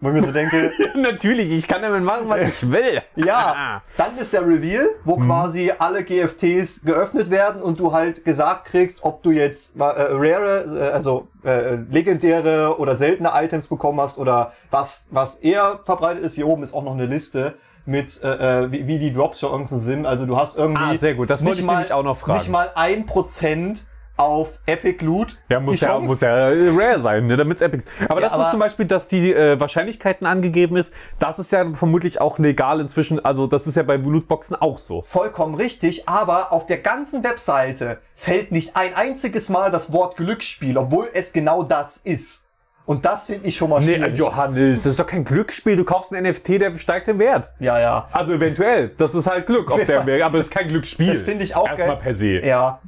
Wo ich mir so denke, Natürlich, ich kann damit machen, was ich will. Ja, dann ist der Reveal, wo quasi alle GFTs geöffnet werden und du halt gesagt kriegst, ob du jetzt äh, rare, äh, also äh, legendäre oder seltene Items bekommen hast oder was, was eher verbreitet ist. Hier oben ist auch noch eine Liste mit, äh, äh, wie, wie die Drops-Chancen sind. Also du hast irgendwie Ah, sehr gut. Das wollte ich mal- nämlich auch noch fragen. Nicht mal ein Prozent auf Epic Loot. Ja, muss Die ja, muss ja äh, rare sein, ne, damit es epic ist. Aber Ja, das aber- ist zum Beispiel, dass die äh, Wahrscheinlichkeiten angegeben ist. Das ist ja vermutlich auch legal inzwischen. Also das ist ja bei Lootboxen auch so. Vollkommen richtig, aber auf der ganzen Webseite fällt nicht ein einziges Mal das Wort Glücksspiel, obwohl es genau das ist. Und das finde ich schon mal Nee, schwierig. Johannes, das ist doch kein Glücksspiel. Du kaufst einen NFT, der steigt im Wert. ja, ja. Also eventuell. Das ist halt Glück, ob der Wert, aber es ist kein Glücksspiel. Das finde ich auch Erstmal geil. per se. Ja,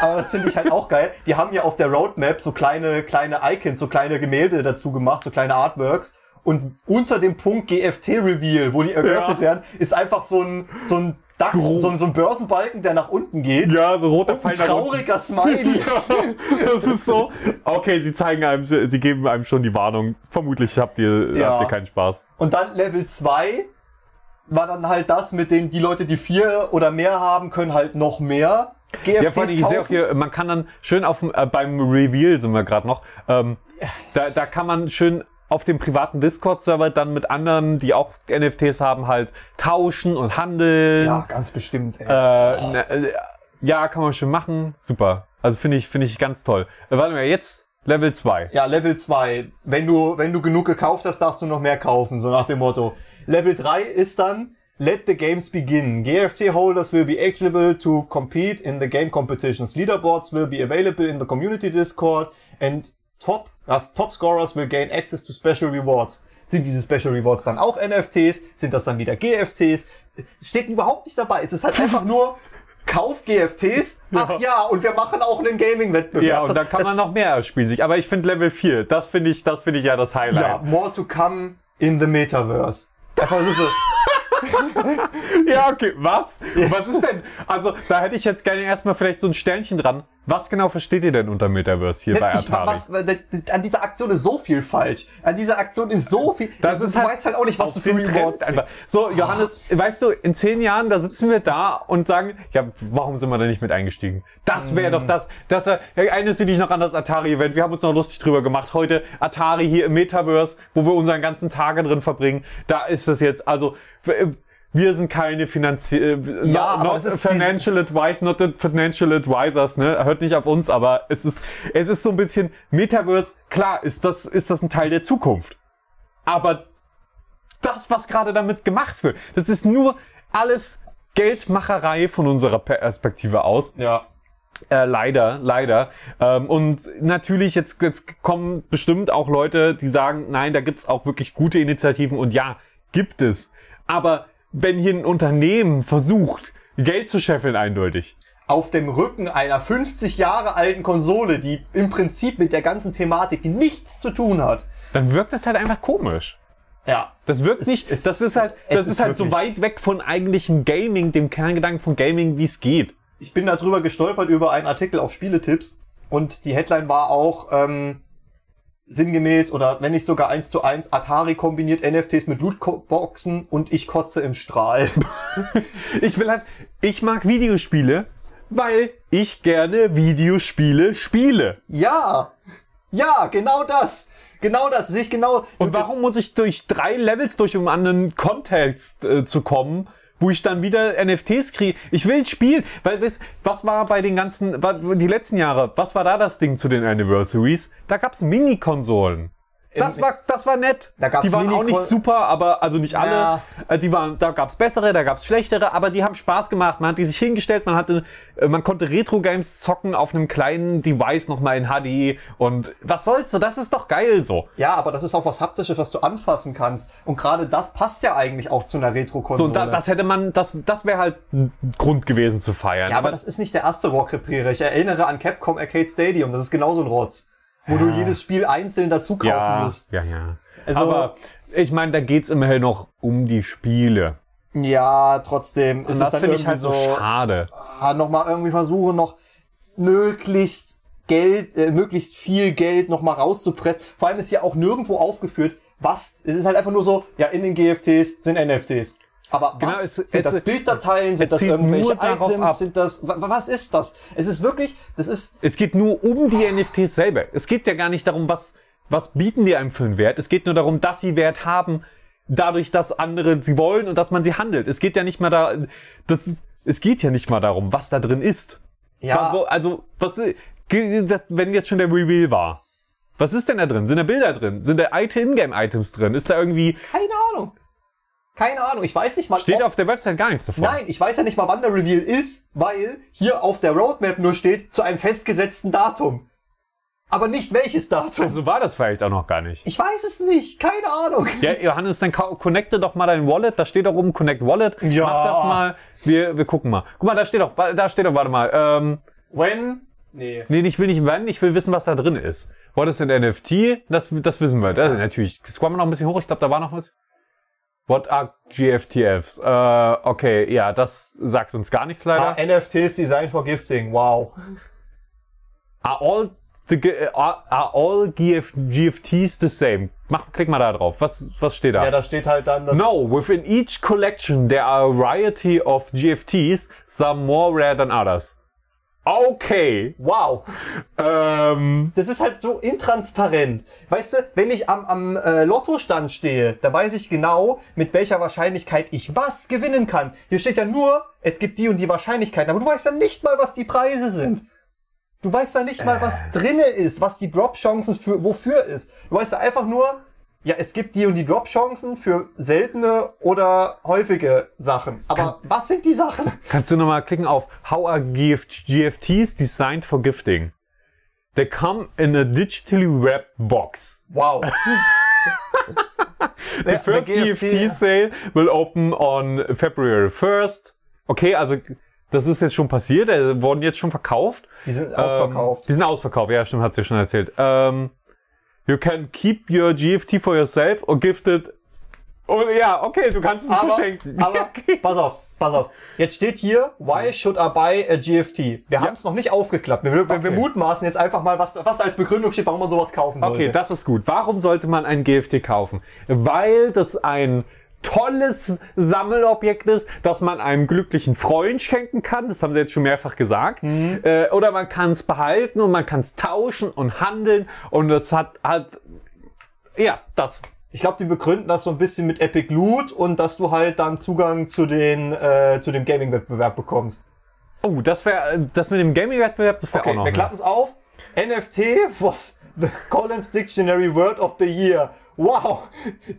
aber das finde ich halt auch geil. Die haben ja auf der Roadmap so kleine, kleine Icons, so kleine Gemälde dazu gemacht, so kleine Artworks. Und unter dem Punkt GFT-Reveal, wo die eröffnet Ja. werden, ist einfach so ein, so ein Gro- so ein, so ein Börsenbalken, der nach unten geht. Ja, so roter ein Pfeil unten. trauriger Smiley. Das ist so. Okay, sie zeigen einem, sie geben einem schon die Warnung. Vermutlich habt ihr, Ja. habt ihr keinen Spaß. Und dann Level 2 war dann halt das mit den, die Leute, die vier oder mehr haben, können halt noch mehr GFTs Ja, vor allem, ich sehe auch hier, man kann dann schön auf äh, beim Reveal sind wir gerade noch, ähm, da, da kann man schön auf dem privaten Discord-Server dann mit anderen, die auch NFTs haben, halt tauschen und handeln. Ja, ganz bestimmt. Ey. Äh, ne, äh, ja, kann man schön machen. Super. Also finde ich, finde ich ganz toll. Äh, warte mal, jetzt Level 2. Ja, Level 2. Wenn du, wenn du genug gekauft hast, darfst du noch mehr kaufen, so nach dem Motto. Level 3 ist dann Let the games begin. GFT holders will be eligible to compete in the game competitions. Leaderboards will be available in the community Discord and top, as top scorers will gain access to special rewards. Sind diese Special Rewards dann auch NFTs? Sind das dann wieder GFTs? Steht überhaupt nicht dabei. Es ist halt einfach nur Kauf GFTs. Ach ja, und wir machen auch einen Gaming-Wettbewerb. Ja, und da kann man noch mehr spielen sich. Aber ich finde Level 4, das finde ich, das finde ich ja das Highlight. Ja, more to come in the Metaverse. Einfach so, so Ja, okay, was? Was ist denn? Also, da hätte ich jetzt gerne erstmal vielleicht so ein Sternchen dran. Was genau versteht ihr denn unter Metaverse hier bei ich, Atari? was, an dieser Aktion ist so viel falsch. An dieser Aktion ist so viel. Das du ist du halt weißt halt auch nicht, was du für Rewards einfach. So, Johannes, weißt du, in zehn Jahren, da sitzen wir da und sagen, ja, warum sind wir da nicht mit eingestiegen? Das wäre doch das, das, äh, eines dich noch an das Atari-Event. Wir haben uns noch lustig drüber gemacht. Heute Atari hier im Metaverse, wo wir unseren ganzen Tage drin verbringen. Da ist das jetzt, also, äh, wir sind keine Finanzi äh, Ja, not, not financial advice, not the financial advisors, ne? Hört nicht auf uns, aber es ist, es ist so ein bisschen Metaverse. Klar, ist das, ist das ein Teil der Zukunft. Aber das, was gerade damit gemacht wird, das ist nur alles Geldmacherei von unserer Perspektive aus. Ja. Äh, leider, leider. Ähm, und natürlich, jetzt, jetzt kommen bestimmt auch Leute, die sagen, nein, da gibt's auch wirklich gute Initiativen und ja, gibt es. Aber wenn hier ein Unternehmen versucht, Geld zu scheffeln, eindeutig. Auf dem Rücken einer 50 Jahre alten Konsole, die im Prinzip mit der ganzen Thematik nichts zu tun hat. Dann wirkt das halt einfach komisch. Ja. Das wirkt Es- nicht, es- das ist halt, das ist, ist halt so weit weg von eigentlichem Gaming, dem Kerngedanken von Gaming, wie es geht. Ich bin darüber gestolpert über einen Artikel auf Spieletipps und die Headline war auch ähm, sinngemäß oder wenn nicht sogar eins zu eins Atari kombiniert NFTs mit Lootboxen und ich kotze im Strahl. Ich will halt, ich mag Videospiele, weil ich gerne Videospiele spiele. ja, ja, genau das. Genau das sehe ich genau. Und warum muss ich durch drei Levels durch, um an einen Kontext äh, zu kommen, wo ich dann wieder NFTs kriege? Ich will spielen, weil was, was war bei den ganzen, die letzten Jahre, was war da das Ding zu den Anniversaries? Da gab's Mini-Konsolen. Das war, das war nett. Da gab's die waren auch Mini-Kon- nicht super, aber also nicht alle. Ja. Äh, Die waren, da gab's bessere, da gab's schlechtere, aber die haben Spaß gemacht. Man hat die sich hingestellt, man hatte, äh, man konnte Retro-Games zocken auf einem kleinen Device nochmal in HD. Und was soll's so? Das ist doch geil so. Ja, aber das ist auch was Haptisches, was du anfassen kannst. Und gerade das passt ja eigentlich auch zu einer So, Retro-Konsole. da, das hätte man, das, das wäre halt ein Grund gewesen zu feiern. ja, aber das ist nicht der erste Rohrkrepierer. Ich erinnere an Capcom Arcade Stadium. Das ist genauso ein Rotz. Wo du jedes Spiel einzeln dazu kaufen ja, musst. ja, ja. Also- aber ich meine, da geht's immerhin noch um die Spiele. Ja, trotzdem ist es das dann finde irgendwie ich halt so schade. ah, nochmal irgendwie versuchen, noch möglichst Geld, äh, möglichst viel Geld nochmal rauszupressen. Vor allem ist hier auch nirgendwo aufgeführt, was, es ist halt einfach nur so, ja, in den GFTs sind NFTs. Aber Genau, was, es- sind es- das Bilddateien, sind das irgendwelche Items, ab. sind das, wa- was ist das? Es ist wirklich, das ist, Es geht nur um die NFTs selber. Es geht ja gar nicht darum, was, was bieten die einem für einen Wert. Es geht nur darum, dass sie Wert haben, dadurch, dass andere sie wollen und dass man sie handelt. Es geht ja nicht mal da, das, es geht ja nicht mal darum, was da drin ist. ja, Also, was, das, wenn jetzt schon der Reveal war. Was ist denn da drin? Sind da Bilder drin? Sind da alte Ingame-Items drin? Ist da irgendwie, keine Ahnung. Keine Ahnung, ich weiß nicht mal, steht auf der Website gar nichts davon. Nein, ich weiß ja nicht mal, wann der Reveal ist, weil hier auf der Roadmap nur steht, zu einem festgesetzten Datum. Aber nicht welches Datum. So war das vielleicht auch noch gar nicht. Ich weiß es nicht. Keine Ahnung. Ja, Johannes, dann co- connecte doch mal dein Wallet. Da steht doch oben Connect Wallet. Ja. Mach das mal. Wir, wir gucken mal. Guck mal, da steht doch, da steht doch, warte mal. Ähm, When? Nee. nee, ich will nicht wann, ich will wissen, was da drin ist. What is an NFT? Das, das wissen wir. Das, natürlich. Wir noch ein bisschen hoch. Ich glaube, da war noch was. What are GFTFs? Äh, okay, ja, das sagt uns gar nichts leider. Ah, NFTs Designed for Gifting. Wow. Are all the are, are all GF, GFTs the same? Mach, klick mal da drauf. Was, was steht da? Ja, da steht halt dann das. No, within each collection there are a variety of GFTs, some more rare than others. Okay. Wow. Ähm, Das ist halt so intransparent. Weißt du, wenn ich am, am äh, Lottostand stehe, da weiß ich genau, mit welcher Wahrscheinlichkeit ich was gewinnen kann. Hier steht ja nur, es gibt die und die Wahrscheinlichkeiten, aber du weißt ja nicht mal, was die Preise sind. Du weißt ja nicht mal, was drinne ist, was die Drop-Chancen für wofür ist. Du weißt ja einfach nur, ja, es gibt die und die Drop-Chancen für seltene oder häufige Sachen. Aber was sind die Sachen? kannst du nochmal klicken auf How are GF, GFTs designed for gifting? They come in a digitally wrapped box. Wow. The first GFT sale will open on February 1st. Okay, also das ist jetzt schon passiert, äh, wurden jetzt schon verkauft. Die sind ausverkauft. Ähm, die sind ausverkauft, ja, stimmt, hat sie schon erzählt. Ähm, you can keep your GFT for yourself or gift it. Oh, ja, okay, du kannst es aber, verschenken. aber okay. pass auf, pass auf. Jetzt steht hier, why should I buy a GFT? Wir haben es noch nicht aufgeklappt. Wir, wir, wir Okay. mutmaßen jetzt einfach mal, was, was als Begründung steht, warum man sowas kaufen sollte. Okay, das ist gut. Warum sollte man ein GFT kaufen? Weil das ein tolles Sammelobjekt ist, das man einem glücklichen Freund schenken kann. Das haben sie jetzt schon mehrfach gesagt. Äh, oder man kann es behalten und man kann es tauschen und handeln. Und es hat halt, ja, das. Ich glaube, die begründen das so ein bisschen mit Epic Loot und dass du halt dann Zugang zu, den, äh, zu dem Gaming-Wettbewerb bekommst. Oh, das wäre, das mit dem Gaming-Wettbewerb, das wäre Okay, auch noch. wir eine- klappen es auf. NFT was the Collins Dictionary Word of the Year. Wow,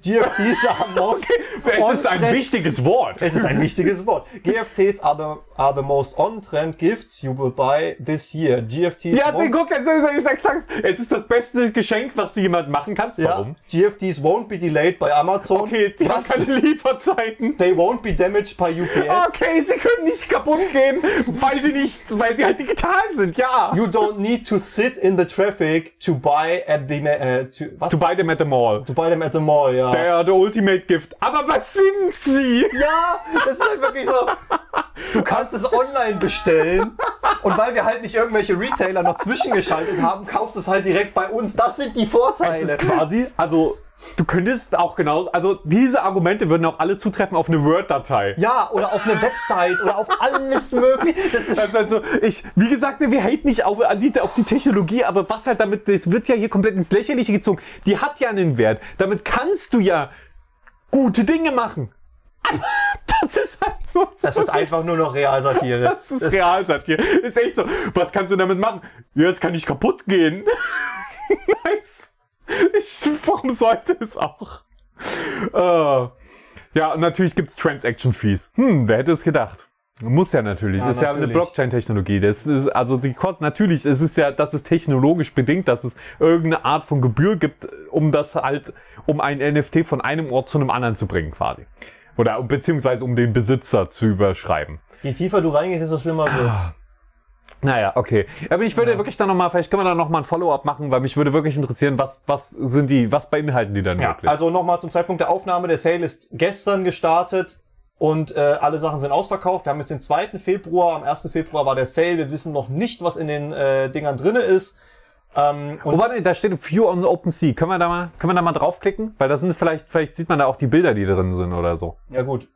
GFTs are most Es ist ein wichtiges Wort. Es ist ein wichtiges Wort. GFTs are the, are the most on-trend gifts you will buy this year. GFTs Ja, guck, es ist, es ist das beste Geschenk, was du jemand machen kannst. ja, Warum? GFTs won't be delayed by Amazon. Okay, die haben Was? keine Lieferzeiten. They won't be damaged by UPS. Okay, sie können nicht kaputt gehen, weil sie nicht, weil sie halt digital sind, ja. You don't need to sit in the traffic to buy at the, äh, to, was? To buy them at the mall. Them at the mall, ja. Are the ultimate gift. Aber was sind sie? Ja, das ist halt wirklich so. Du kannst es online bestellen und weil wir halt nicht irgendwelche Retailer noch zwischengeschaltet haben, kaufst du es halt direkt bei uns. Das sind die Das Vorteile. ist quasi, also, du könntest auch genau, also diese Argumente würden auch alle zutreffen auf eine Word-Datei. Ja, oder auf eine Website oder auf alles mögliche. Das ist Das ist also, ich, wie gesagt, wir haten nicht auf, die, auf die Technologie, aber was halt damit, das wird ja hier komplett ins Lächerliche gezogen. Die hat ja einen Wert. Damit kannst du ja gute Dinge machen. Aber das ist halt so. das ist einfach nur noch Realsatire. Das ist Realsatire. Ist echt so. Was kannst du damit machen? Ja, es kann nicht kaputt gehen. nice. Ich, warum sollte es auch? Äh, ja, und natürlich gibt's Transaction Fees. Hm, wer hätte es gedacht? Muss ja natürlich. Ja, ist ja eine natürlich. Blockchain-Technologie. Das ist, also die kosten natürlich, es ist ja, das ist technologisch bedingt, dass es irgendeine Art von Gebühr gibt, um das halt, um ein NFT von einem Ort zu einem anderen zu bringen, quasi. Oder beziehungsweise um den Besitzer zu überschreiben. Je tiefer du reingehst, desto schlimmer wird's. Naja, okay. Aber ich würde wirklich dann nochmal, vielleicht können wir da nochmal ein Follow-up machen, weil mich würde wirklich interessieren, was, was sind die, was beinhalten die dann Ja, wirklich? also nochmal zum Zeitpunkt der Aufnahme. Der Sale ist gestern gestartet und äh, alle Sachen sind ausverkauft. Wir haben jetzt den 2. Februar. Am 1. Februar war der Sale. Wir wissen noch nicht, was in den äh, Dingern drinne ist. Ähm, Oh, warte, da steht View on the Open Sea. Können wir da mal, können wir da mal draufklicken? Weil das sind vielleicht, vielleicht sieht man da auch die Bilder, die drin sind oder so. ja gut.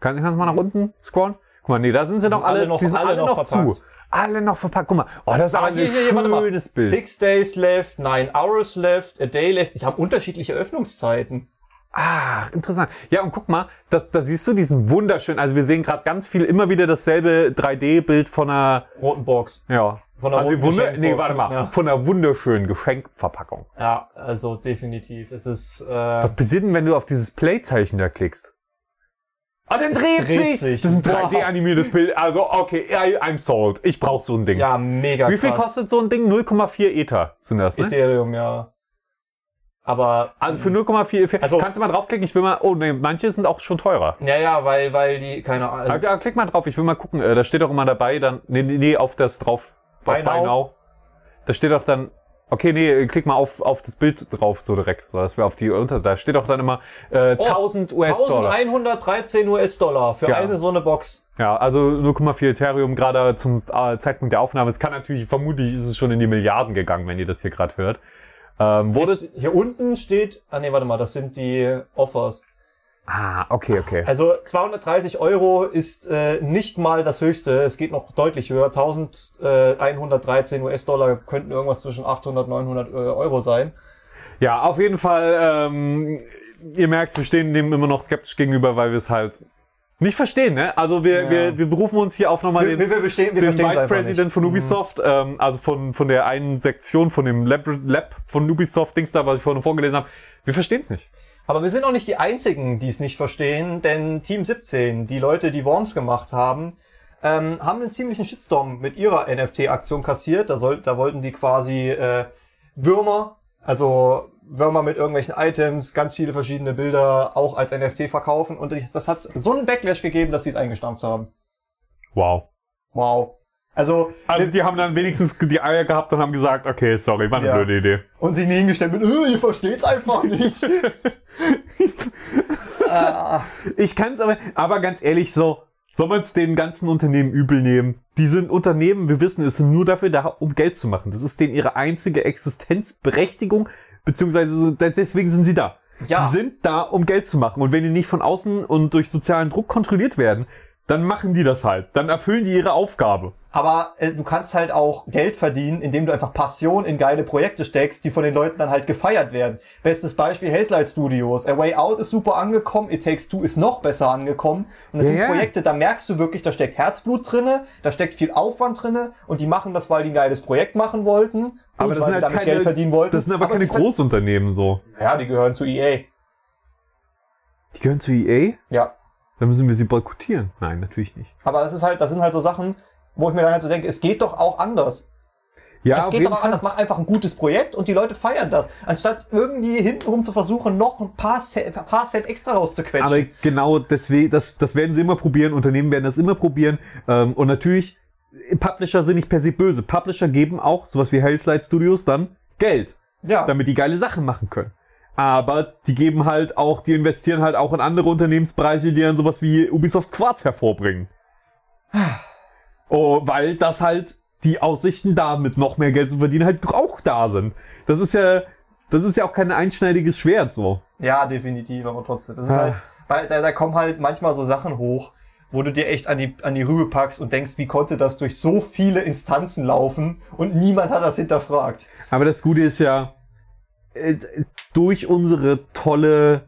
Kann, kannst du mal nach unten scrollen? Guck mal, nee, da sind sie noch alle, alle noch- die sind alle alle, noch noch, verpackt. zu. Alle noch verpackt. Guck mal, oh, das ist aber Ah, hier, hier, hier, warte mal. schönes Bild. Six days left, nine hours left, a day left. Die haben unterschiedliche Öffnungszeiten. Ach, interessant. Ja, und guck mal, das, da siehst du diesen wunderschönen, also wir sehen gerade ganz viel, immer wieder dasselbe 3D-Bild von einer, Roten Box. ja, Von einer also roten wunder, nee, warte mal, ja. von einer wunderschönen Geschenkverpackung. Ja, also definitiv. Es ist. Äh, Was passiert denn, wenn du auf dieses Play-Zeichen da klickst? Ah, dann dreht, dreht sich. Das ist ein Wow. 3D-animiertes Bild. Also, okay, I, I'm sold. Ich brauche so ein Ding. Ja, mega Wie viel krass. kostet so ein Ding? 0,4 Ether sind das, ne? Ethereum, ja. Aber, Also für 0,4 Ether. Also- Kannst du mal draufklicken? Ich will mal. Oh, nee, manche sind auch schon teurer. ja, ja, weil, weil die, keine Ahnung. Ah, ja, klick mal drauf, ich will mal gucken. Äh, da steht doch immer dabei, dann. Nee, nee, nee auf das drauf. Auf Buy now. Da Da steht doch dann. Okay, nee, klick mal auf, auf das Bild drauf, so direkt. So, dass wir auf die unter. Da steht doch dann immer äh, Oh, 1000 US-Dollar. 1113 US-Dollar für Ja. eine so eine Box. Ja, also 0,4 Ethereum gerade zum äh, Zeitpunkt der Aufnahme. Es kann natürlich, vermutlich ist es schon in die Milliarden gegangen, wenn ihr das hier gerade hört. Ähm, wurde. Hier, hier unten steht, ah nee, warte mal, das sind die Offers. Ah, okay, okay. Also 230 Euro ist äh, nicht mal das höchste. Es geht noch deutlich höher. 1113 US-Dollar könnten irgendwas zwischen 800 900 äh, Euro sein. Ja, auf jeden Fall, ähm, ihr merkt, wir stehen dem immer noch skeptisch gegenüber, weil wir es halt nicht verstehen, ne? Also wir, Ja. wir, wir berufen uns hier auf nochmal den, wir, wir, bestehen, wir den Vice President von Ubisoft, ähm, also von, von der einen Sektion, von dem Lab, Lab von Ubisoft, Dings da, was ich vorhin vorgelesen habe. Wir verstehen es nicht. Aber wir sind auch nicht die Einzigen, die es nicht verstehen, denn Team 17, die Leute, die Worms gemacht haben, ähm, haben einen ziemlichen Shitstorm mit ihrer NFT-Aktion kassiert. Da, soll, da wollten die quasi äh, Würmer, also Würmer mit irgendwelchen Items, ganz viele verschiedene Bilder auch als NFT verkaufen. Und das hat so einen Backlash gegeben, dass sie es eingestampft haben. Wow. Wow. Also, Also die haben dann wenigstens die Eier gehabt und haben gesagt, okay, sorry, war eine Ja. blöde Idee. und sich nie hingestellt mit, äh, ihr versteht's einfach nicht. äh, Ich kann es aber, aber ganz ehrlich so, soll man es den ganzen Unternehmen übel nehmen? Die sind Unternehmen, wir wissen, es sind nur dafür da, um Geld zu machen. Das ist denen ihre einzige Existenzberechtigung, beziehungsweise deswegen sind sie da. Ja. Sie sind da, um Geld zu machen. Und wenn die nicht von außen und durch sozialen Druck kontrolliert werden, dann machen die das halt. Dann erfüllen die ihre Aufgabe. Aber äh, du kannst halt auch Geld verdienen, indem du einfach Passion in geile Projekte steckst, die von den Leuten dann halt gefeiert werden. Bestes Beispiel Hazelight Studios. A Way Out ist super angekommen, It Takes Two ist noch besser angekommen. Und das Ja, sind. Projekte, da merkst du wirklich, da steckt Herzblut drinne, da steckt viel Aufwand drinne und die machen das, weil die ein geiles Projekt machen wollten und Aber das weil sind sie halt damit keine, Geld verdienen wollten. das sind aber, keine sie ver- Großunternehmen so. Ja, die gehören zu EA. Die gehören zu EA? Ja. Dann müssen wir sie boykottieren. Nein, natürlich nicht. Aber es ist halt, das sind halt so Sachen, wo ich mir dann halt so denke, es geht doch auch anders. Ja, es geht doch auch anders. Mach einfach ein gutes Projekt und die Leute feiern das. Anstatt irgendwie hintenrum zu versuchen, noch ein paar Cent, ein paar Cent extra rauszuquetschen. Aber genau deswegen, das, das werden sie immer probieren, Unternehmen werden das immer probieren. Ähm, und natürlich, Publisher sind nicht per se böse. Publisher geben auch, sowas wie Hellslide Studios, dann Geld, ja. damit die geile Sachen machen können. Aber die geben halt auch, die investieren halt auch in andere Unternehmensbereiche, die dann sowas wie Ubisoft Quartz hervorbringen. Oh, weil das halt die Aussichten damit noch mehr Geld zu verdienen halt auch da sind. Das ist ja, das ist ja auch kein einschneidiges Schwert so. ja, definitiv, aber trotzdem. Das ist Ah. halt, weil da, da kommen halt manchmal so Sachen hoch, wo du dir echt an die, an die Rübe packst und denkst, wie konnte das durch so viele Instanzen laufen und niemand hat das hinterfragt. Aber das Gute ist ja, durch unsere tolle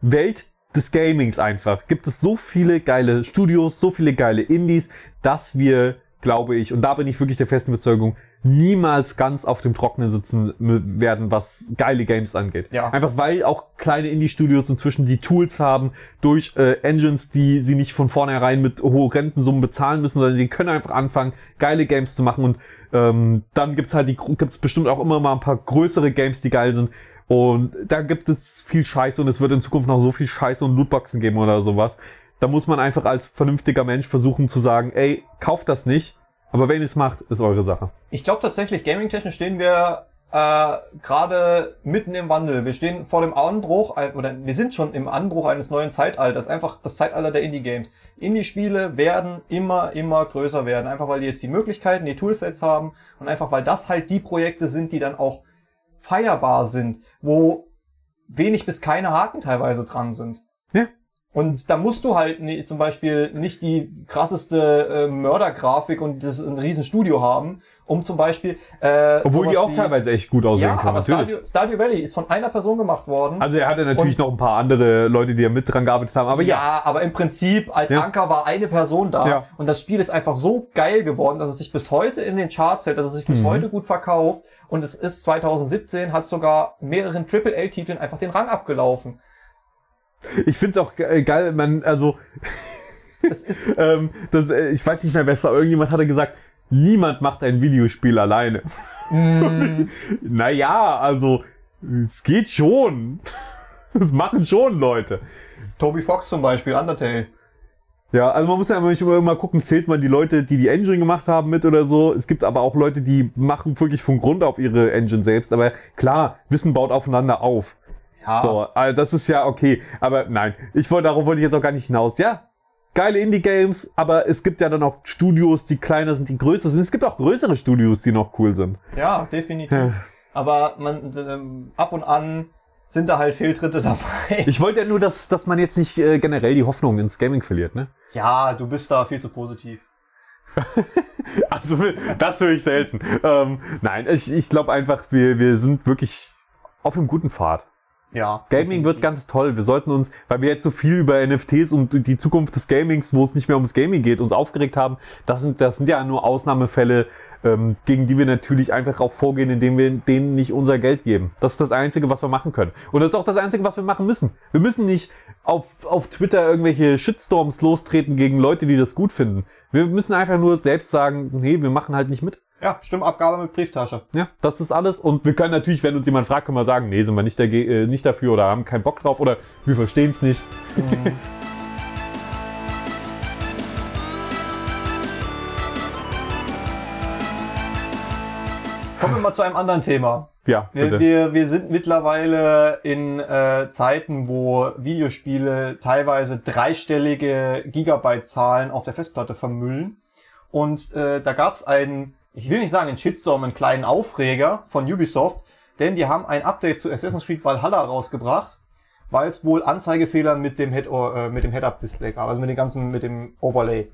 Welt des Gamings einfach. Gibt es so viele geile Studios, so viele geile Indies, dass wir, glaube ich, und da bin ich wirklich der festen Überzeugung, niemals ganz auf dem Trockenen sitzen werden, was geile Games angeht. Ja. Einfach weil auch kleine Indie-Studios inzwischen die Tools haben, durch äh, Engines, die sie nicht von vornherein mit horrenden Summen bezahlen müssen, sondern sie können einfach anfangen, geile Games zu machen und ähm, dann gibt's halt die gibt's bestimmt auch immer mal ein paar größere Games, die geil sind. Und da gibt es viel Scheiße und es wird in Zukunft noch so viel Scheiße und Lootboxen geben oder sowas. Da muss man einfach als vernünftiger Mensch versuchen zu sagen, ey, kauft das nicht. Aber wenn ihr es macht, ist eure Sache. Ich glaube tatsächlich, gaming-technisch stehen wir äh, gerade mitten im Wandel. Wir stehen vor dem Anbruch, oder wir sind schon im Anbruch eines neuen Zeitalters. Einfach das Zeitalter der Indie-Games. Indie-Spiele werden immer, immer größer werden. Einfach weil die jetzt die Möglichkeiten, die Toolsets haben und einfach weil das halt die Projekte sind, die dann auch feierbar sind, wo wenig bis keine Haken teilweise dran sind. Ja. Und da musst du halt nie, zum Beispiel nicht die krasseste äh, Mördergrafik und das ein riesen Studio haben, um zum Beispiel äh, Obwohl die auch wie- teilweise echt gut aussehen ja, können, aber natürlich. Stardew, Stardew Valley ist von einer Person gemacht worden. Also er hatte natürlich Und- noch ein paar andere Leute, die da mit dran gearbeitet haben, aber ja. aber im Prinzip als Ja. Anker war eine Person da Ja. und das Spiel ist einfach so geil geworden, dass es sich bis heute in den Charts hält, dass es sich bis Mhm. heute gut verkauft und es ist 2017 hat sogar mehreren AAA-Titeln einfach den Rang abgelaufen. Ich find's auch ge- geil, man, also, Das ist, ähm, das, äh, ich weiß nicht mehr, wer es war, irgendjemand hatte gesagt, niemand macht ein Videospiel alleine. naja, also, es geht schon. Das machen schon Leute. Toby Fox zum Beispiel, Undertale. Ja, also man muss ja immer, immer mal gucken, zählt man die Leute, die die Engine gemacht haben mit oder so. Es gibt aber auch Leute, die machen wirklich von Grund auf ihre Engine selbst. Aber klar, Wissen baut aufeinander auf. Ja. So, also das ist ja okay. Aber nein, ich wollte, darauf wollte ich jetzt auch gar nicht hinaus. Ja, geile Indie-Games, aber es gibt ja dann auch Studios, die kleiner sind, die größer sind. Es gibt auch größere Studios, die noch cool sind. Ja, definitiv. Aber man, ähm, ab und an sind da halt Fehltritte dabei. Ich wollte ja nur, dass, dass man jetzt nicht äh, generell die Hoffnung ins Gaming verliert, ne? Ja, du bist da viel zu positiv. Also, das höre ich selten. Ähm, nein, ich, ich glaube einfach, wir, wir sind wirklich auf einem guten Pfad. Ja. Gaming wird ganz toll. Wir sollten uns, weil wir jetzt so viel über NFTs und die Zukunft des Gamings, wo es nicht mehr ums Gaming geht, uns aufgeregt haben. Das sind, das sind ja nur Ausnahmefälle, ähm, gegen die wir natürlich einfach auch vorgehen, indem wir denen nicht unser Geld geben. Das ist das Einzige, was wir machen können. Und das ist auch das Einzige, was wir machen müssen. Wir müssen nicht auf, auf Twitter irgendwelche Shitstorms lostreten gegen Leute, die das gut finden. Wir müssen einfach nur selbst sagen, nee, wir machen halt nicht mit. Ja, Stimmabgabe mit Brieftasche. Ja, das ist alles. Und wir können natürlich, wenn uns jemand fragt, können wir sagen, nee, sind wir nicht, äh, nicht dafür oder haben keinen Bock drauf oder wir verstehen es nicht. Kommen wir mal zu einem anderen Thema. Ja, Wir, bitte. wir, wir sind mittlerweile in äh, Zeiten, wo Videospiele teilweise dreistellige Gigabyte-Zahlen auf der Festplatte vermüllen. Und äh, da gab es einen, ich will nicht sagen einen Shitstorm, einen kleinen Aufreger von Ubisoft, denn die haben ein Update zu Assassin's Creed Valhalla rausgebracht, weil es wohl Anzeigefehler mit dem Head äh, mit dem Head-Up-Display gab, also mit dem ganzen mit dem Overlay.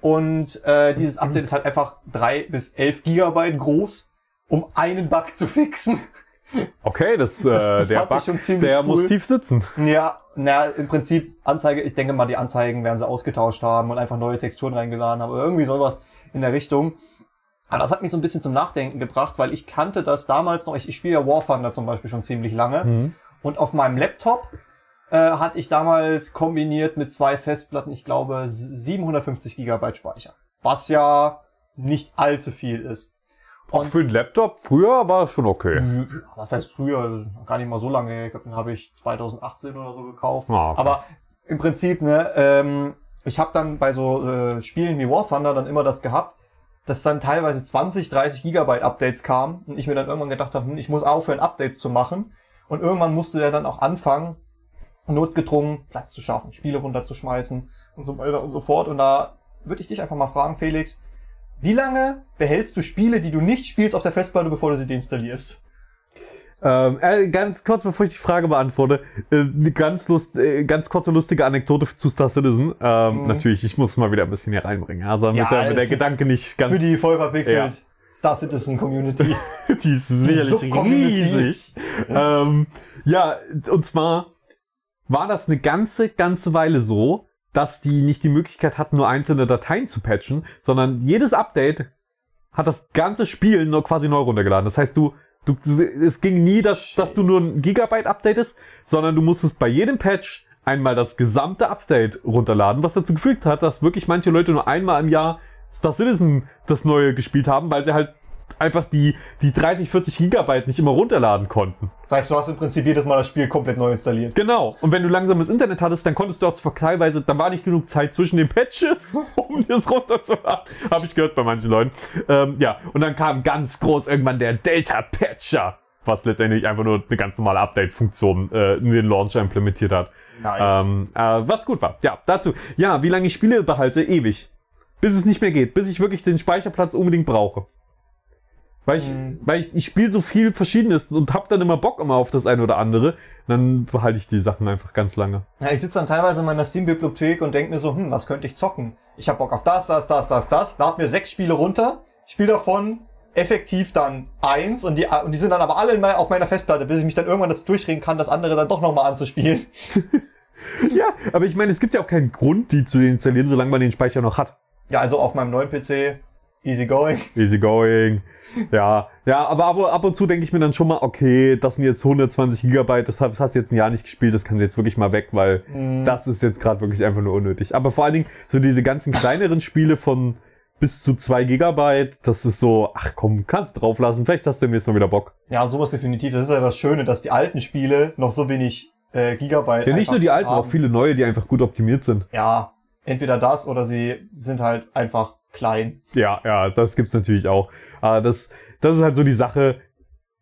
Und äh, dieses Update ist halt einfach drei bis elf Gigabyte groß, um einen Bug zu fixen. Okay, das, äh, das der fand ich Bug, schon ziemlich der cool. muss tief sitzen. Ja, na, im Prinzip Anzeige, ich denke mal, die Anzeigen werden sie ausgetauscht haben und einfach neue Texturen reingeladen haben oder irgendwie sowas in der Richtung. Aber das hat mich so ein bisschen zum Nachdenken gebracht, weil ich kannte das damals noch, ich, ich spiele ja War Thunder zum Beispiel schon ziemlich lange und auf meinem Laptop äh, hatte ich damals kombiniert mit zwei Festplatten, ich glaube 750 Gigabyte Speicher, was ja nicht allzu viel ist. Auch für den Laptop, früher war es schon okay. Mhm. Was heißt früher? Gar nicht mal so lange. Ich glaube, den habe ich 2018 oder so gekauft. Ah, okay. Aber im Prinzip, ne, ähm, ich habe dann bei so äh, Spielen wie War Thunder dann immer das gehabt, dass dann teilweise 20, 30 Gigabyte Updates kamen und ich mir dann irgendwann gedacht habe, hm, ich muss aufhören, Updates zu machen. Und irgendwann musste der dann auch anfangen, notgedrungen Platz zu schaffen, Spiele runterzuschmeißen und so weiter und so fort. Und da würde ich dich einfach mal fragen, Felix, wie lange behältst du Spiele, die du nicht spielst, auf der Festplatte, bevor du sie deinstallierst? Ähm, äh, ganz kurz, bevor ich die Frage beantworte, äh, eine ganz, lust, äh, ganz kurze lustige Anekdote zu Star Citizen. Ähm, Mhm. Natürlich, ich muss es mal wieder ein bisschen hier reinbringen. Also Ja, mit der, mit der Gedanke nicht ganz. Für die voll verpixelt Ja. Star Citizen Community. die ist sicherlich Sub-Community. riesig. Ähm, ja, und zwar war das eine ganze, ganze Weile so, dass die nicht die Möglichkeit hatten, nur einzelne Dateien zu patchen, sondern jedes Update hat das ganze Spiel nur quasi neu runtergeladen. Das heißt, du, du, es ging nie, dass, dass du nur ein Gigabyte updatest, sondern du musstest bei jedem Patch einmal das gesamte Update runterladen, was dazu gefügt hat, dass wirklich manche Leute nur einmal im Jahr Star Citizen das neue gespielt haben, weil sie halt einfach die, die 30, 40 Gigabyte nicht immer runterladen konnten. Das heißt, du hast im Prinzip jedes Mal das Spiel komplett neu installiert. Genau. Und wenn du langsames Internet hattest, dann konntest du auch zwar teilweise, dann war nicht genug Zeit zwischen den Patches, um das runterzuladen. Habe ich gehört bei manchen Leuten. Ähm, ja, und dann kam ganz groß irgendwann der Delta Patcher, was letztendlich einfach nur eine ganz normale Update-Funktion äh, in den Launcher implementiert hat. Nice. Ähm, äh, was gut war. Ja, dazu. Ja, wie lange ich Spiele behalte? Ewig. Bis es nicht mehr geht. Bis ich wirklich den Speicherplatz unbedingt brauche. Weil ich, Mhm. weil ich, ich spiele so viel Verschiedenes und hab dann immer Bock immer auf das eine oder andere. Dann behalte ich die Sachen einfach ganz lange. Ja, ich sitze dann teilweise in meiner Steam-Bibliothek und denke mir so, hm, was könnte ich zocken? Ich habe Bock auf das, das, das, das, das. Lad mir sechs Spiele runter, spiele davon effektiv dann eins und die, und die sind dann aber alle in mein, auf meiner Festplatte, bis ich mich dann irgendwann dazu durchreden kann, das andere dann doch nochmal anzuspielen. Ja, aber ich meine, es gibt ja auch keinen Grund, die zu installieren, solange man den Speicher noch hat. Ja, also auf meinem neuen PC Easy going. Easy going. Ja, ja, aber ab, ab und zu denke ich mir dann schon mal, okay, das sind jetzt 120 Gigabyte, das hast du jetzt ein Jahr nicht gespielt, das kann jetzt wirklich mal weg, weil Mhm. das ist jetzt gerade wirklich einfach nur unnötig. Aber vor allen Dingen so diese ganzen kleineren Spiele von bis zu 2 Gigabyte, das ist so, ach komm, kannst drauflassen, vielleicht hast du demnächst mal wieder Bock. Ja, sowas definitiv. Das ist ja das Schöne, dass die alten Spiele noch so wenig äh, Gigabyte Ja, nicht nur die alten, haben. auch viele neue, die einfach gut optimiert sind. Ja, entweder das oder sie sind halt einfach klein. Ja, ja, das gibt's natürlich auch. Aber das, das ist halt so die Sache.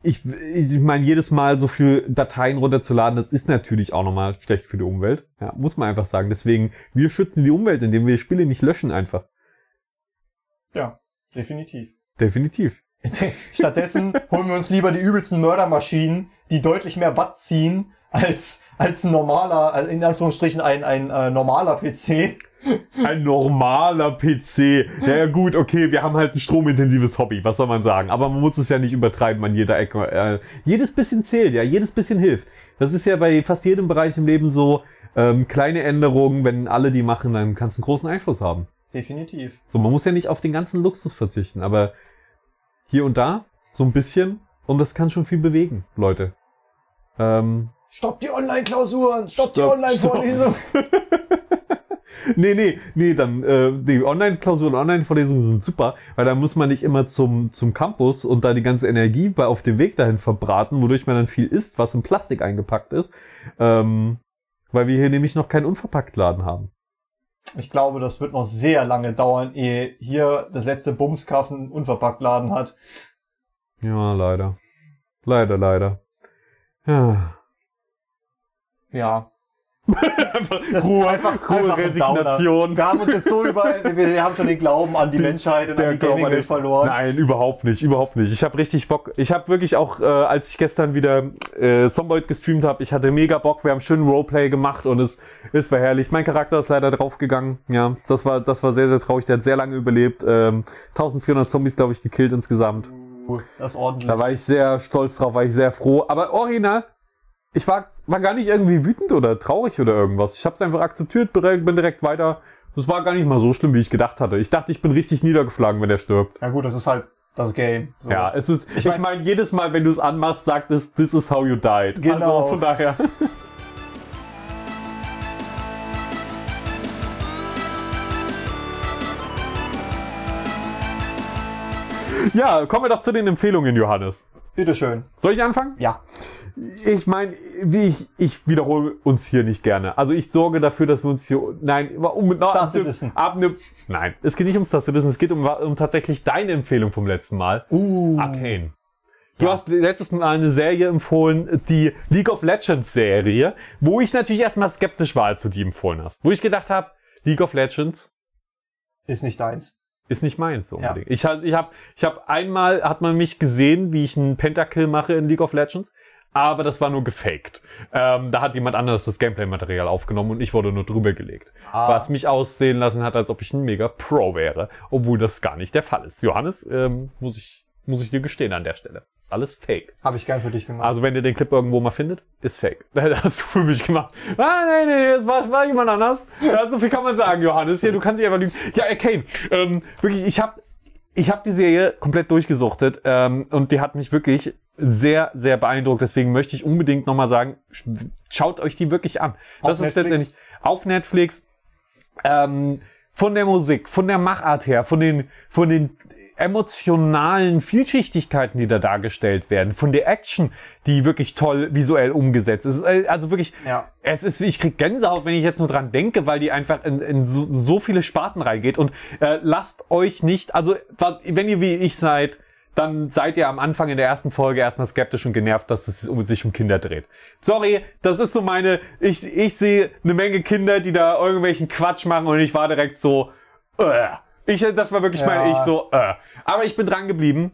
Ich, ich meine, jedes Mal so viel Dateien runterzuladen, das ist natürlich auch nochmal schlecht für die Umwelt. Ja, muss man einfach sagen. Deswegen, wir schützen die Umwelt, indem wir Spiele nicht löschen einfach. Ja, definitiv. Definitiv. Stattdessen holen wir uns lieber die übelsten Mördermaschinen, die deutlich mehr Watt ziehen als, als ein normaler, also in Anführungsstrichen ein, ein äh, normaler PC. Ein normaler PC. Ja, ja, gut, okay, wir haben halt ein stromintensives Hobby, was soll man sagen? Aber man muss es ja nicht übertreiben an jeder Ecke. Äh, jedes bisschen zählt, ja, jedes bisschen hilft. Das ist ja bei fast jedem Bereich im Leben so. Ähm, kleine Änderungen, wenn alle die machen, dann kannst du einen großen Einfluss haben. Definitiv. So, man muss ja nicht auf den ganzen Luxus verzichten, aber hier und da so ein bisschen und das kann schon viel bewegen, Leute. Ähm, Stopp die Online-Klausuren! Stopp die Stopp, Online-Vorlesung! nee, nee, nee, dann äh, die Online-Klausuren, Online-Vorlesungen sind super, weil da muss man nicht immer zum, zum Campus und da die ganze Energie bei, auf dem Weg dahin verbraten, wodurch man dann viel isst, was in Plastik eingepackt ist, ähm, weil wir hier nämlich noch keinen Unverpacktladen haben. Ich glaube, das wird noch sehr lange dauern, ehe hier das letzte Bumskaffen unverpackt Laden hat. Ja, leider. Leider, leider. Ja. Ja. einfach Ruhe, einfach- Ruhe, einfach ein Resignation. Wir haben uns jetzt so über, wir, haben schon den Glauben an die, Menschheit und an die Gaming-Welt verloren. Nein, überhaupt nicht, überhaupt nicht. Ich habe richtig Bock. Ich habe wirklich auch, äh, als ich gestern wieder äh, Zomboid gestreamt habe, ich hatte mega Bock. Wir haben schön Roleplay gemacht und es, es war herrlich. Mein Charakter ist leider draufgegangen. Ja, das war, das war sehr, sehr traurig. Der hat sehr lange überlebt. Ähm, 1400 Zombies, glaube ich, gekillt insgesamt. Das ist ordentlich. Da war ich sehr stolz drauf, war ich sehr froh. Aber original, ich war, war gar nicht irgendwie wütend oder traurig oder irgendwas. Ich habe es einfach akzeptiert, bin direkt weiter. Das war gar nicht mal so schlimm, wie ich gedacht hatte. Ich dachte, ich bin richtig niedergeschlagen, wenn er stirbt. ja gut, das ist halt das Game. So. Ja, es ist, ich Ich meine, mein- jedes Mal, wenn du es anmachst, sagt es, this is how you died. Genau. Also von daher. Ja, kommen wir doch zu den Empfehlungen, Johannes. Bitteschön. Soll ich anfangen? Ja. Ich meine, wie ich, ich wiederhole uns hier nicht gerne. Also ich sorge dafür, dass wir uns hier, nein, um, Star Citizen. Ab ne, nein, es geht nicht um Star Citizen, es geht um, um tatsächlich deine Empfehlung vom letzten Mal. Uh. Arcane. Du hast letztes Mal eine Serie empfohlen, die League of Legends Serie, wo ich natürlich erstmal skeptisch war, als du die empfohlen hast. Wo ich gedacht habe, League of Legends Ist nicht deins. Ist nicht meins so Ja. unbedingt. Ich, hab- ich habe ich hab einmal, hat man mich gesehen, wie ich einen Pentakill mache in League of Legends, aber das war nur gefaked. Ähm, da hat jemand anderes das Gameplay-Material aufgenommen und ich wurde nur drüber gelegt. Ah. Was mich aussehen lassen hat, als ob ich ein mega Pro wäre, obwohl das gar nicht der Fall ist. Johannes, ähm, muss ich, muss ich dir gestehen an der Stelle. Ist alles fake. Habe ich gern für dich gemacht. Also wenn ihr den Clip irgendwo mal findet, ist fake. Das hast du für mich gemacht. Ah, nee, nee, das war, war jemand anders. Ja, so viel kann man sagen, Johannes. Hier, du kannst dich einfach lügen. Ja, Arcane. Ähm, wirklich, ich habe ich hab die Serie komplett durchgesuchtet ähm, und die hat mich wirklich sehr, sehr beeindruckt. Deswegen möchte ich unbedingt nochmal sagen, sch- schaut euch die wirklich an. Auf das ist Netflix? letztendlich auf Netflix. Ähm, von der Musik, von der Machart her, von den, von den emotionalen Vielschichtigkeiten, die da dargestellt werden, von der Action, die wirklich toll visuell umgesetzt ist. Äh, Also wirklich, Ja. es ist, ich krieg Gänsehaut, wenn ich jetzt nur dran denke, weil die einfach in, in so, so viele Sparten reingeht. Und äh, lasst euch nicht, also wenn ihr wie ich seid, dann seid ihr am Anfang in der ersten Folge erstmal skeptisch und genervt, dass es um, sich um Kinder dreht. Sorry, das ist so meine, ich, ich sehe eine Menge Kinder, die da irgendwelchen Quatsch machen und ich war direkt so, äh. Ich, das war wirklich Ja. mein, ich so, äh. Aber ich bin dran geblieben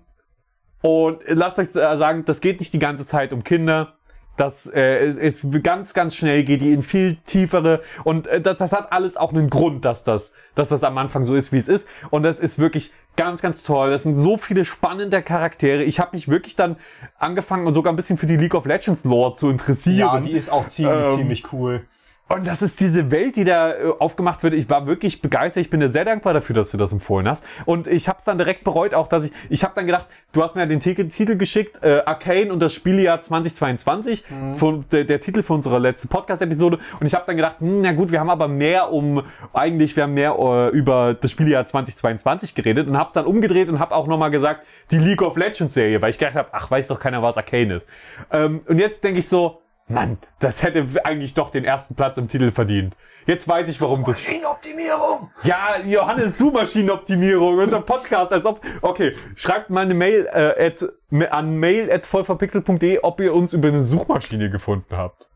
und lasst euch äh, sagen, das geht nicht die ganze Zeit um Kinder. Das äh, ist ganz, ganz schnell geht die in viel tiefere und äh, das, das hat alles auch einen Grund, dass das, dass das am Anfang so ist, wie es ist. Und das ist wirklich ganz, ganz toll. Das sind so viele spannende Charaktere. Ich habe mich wirklich dann angefangen, sogar ein bisschen für die League of Legends Lore zu interessieren. Ja, die ist auch ziemlich, Ähm, ziemlich cool. Und das ist diese Welt, die da äh, aufgemacht wird. Ich war wirklich begeistert. Ich bin dir sehr dankbar dafür, dass du das empfohlen hast. Und ich habe es dann direkt bereut, auch dass ich, ich habe dann gedacht, du hast mir ja den Titel, Titel geschickt, äh, Arcane und das Spieljahr 2022, von, der, der Titel für unsere letzte Podcast-Episode. Und ich habe dann gedacht, hm, na gut, wir haben aber mehr um, eigentlich wir haben mehr äh, über das Spieljahr 2022 geredet und habe es dann umgedreht und habe auch nochmal gesagt, die League of Legends Serie, weil ich gedacht habe, ach, weiß doch keiner, was Arcane ist. Ähm, und jetzt denke ich so, Mann, das hätte eigentlich doch den ersten Platz im Titel verdient. Jetzt weiß ich, warum das. Maschinenoptimierung! Ja, Johannes Suchmaschinenoptimierung, unser Podcast, als ob. Okay, schreibt mal eine Mail äh, at, an mail@vollverpixel.de, ob ihr uns über eine Suchmaschine gefunden habt.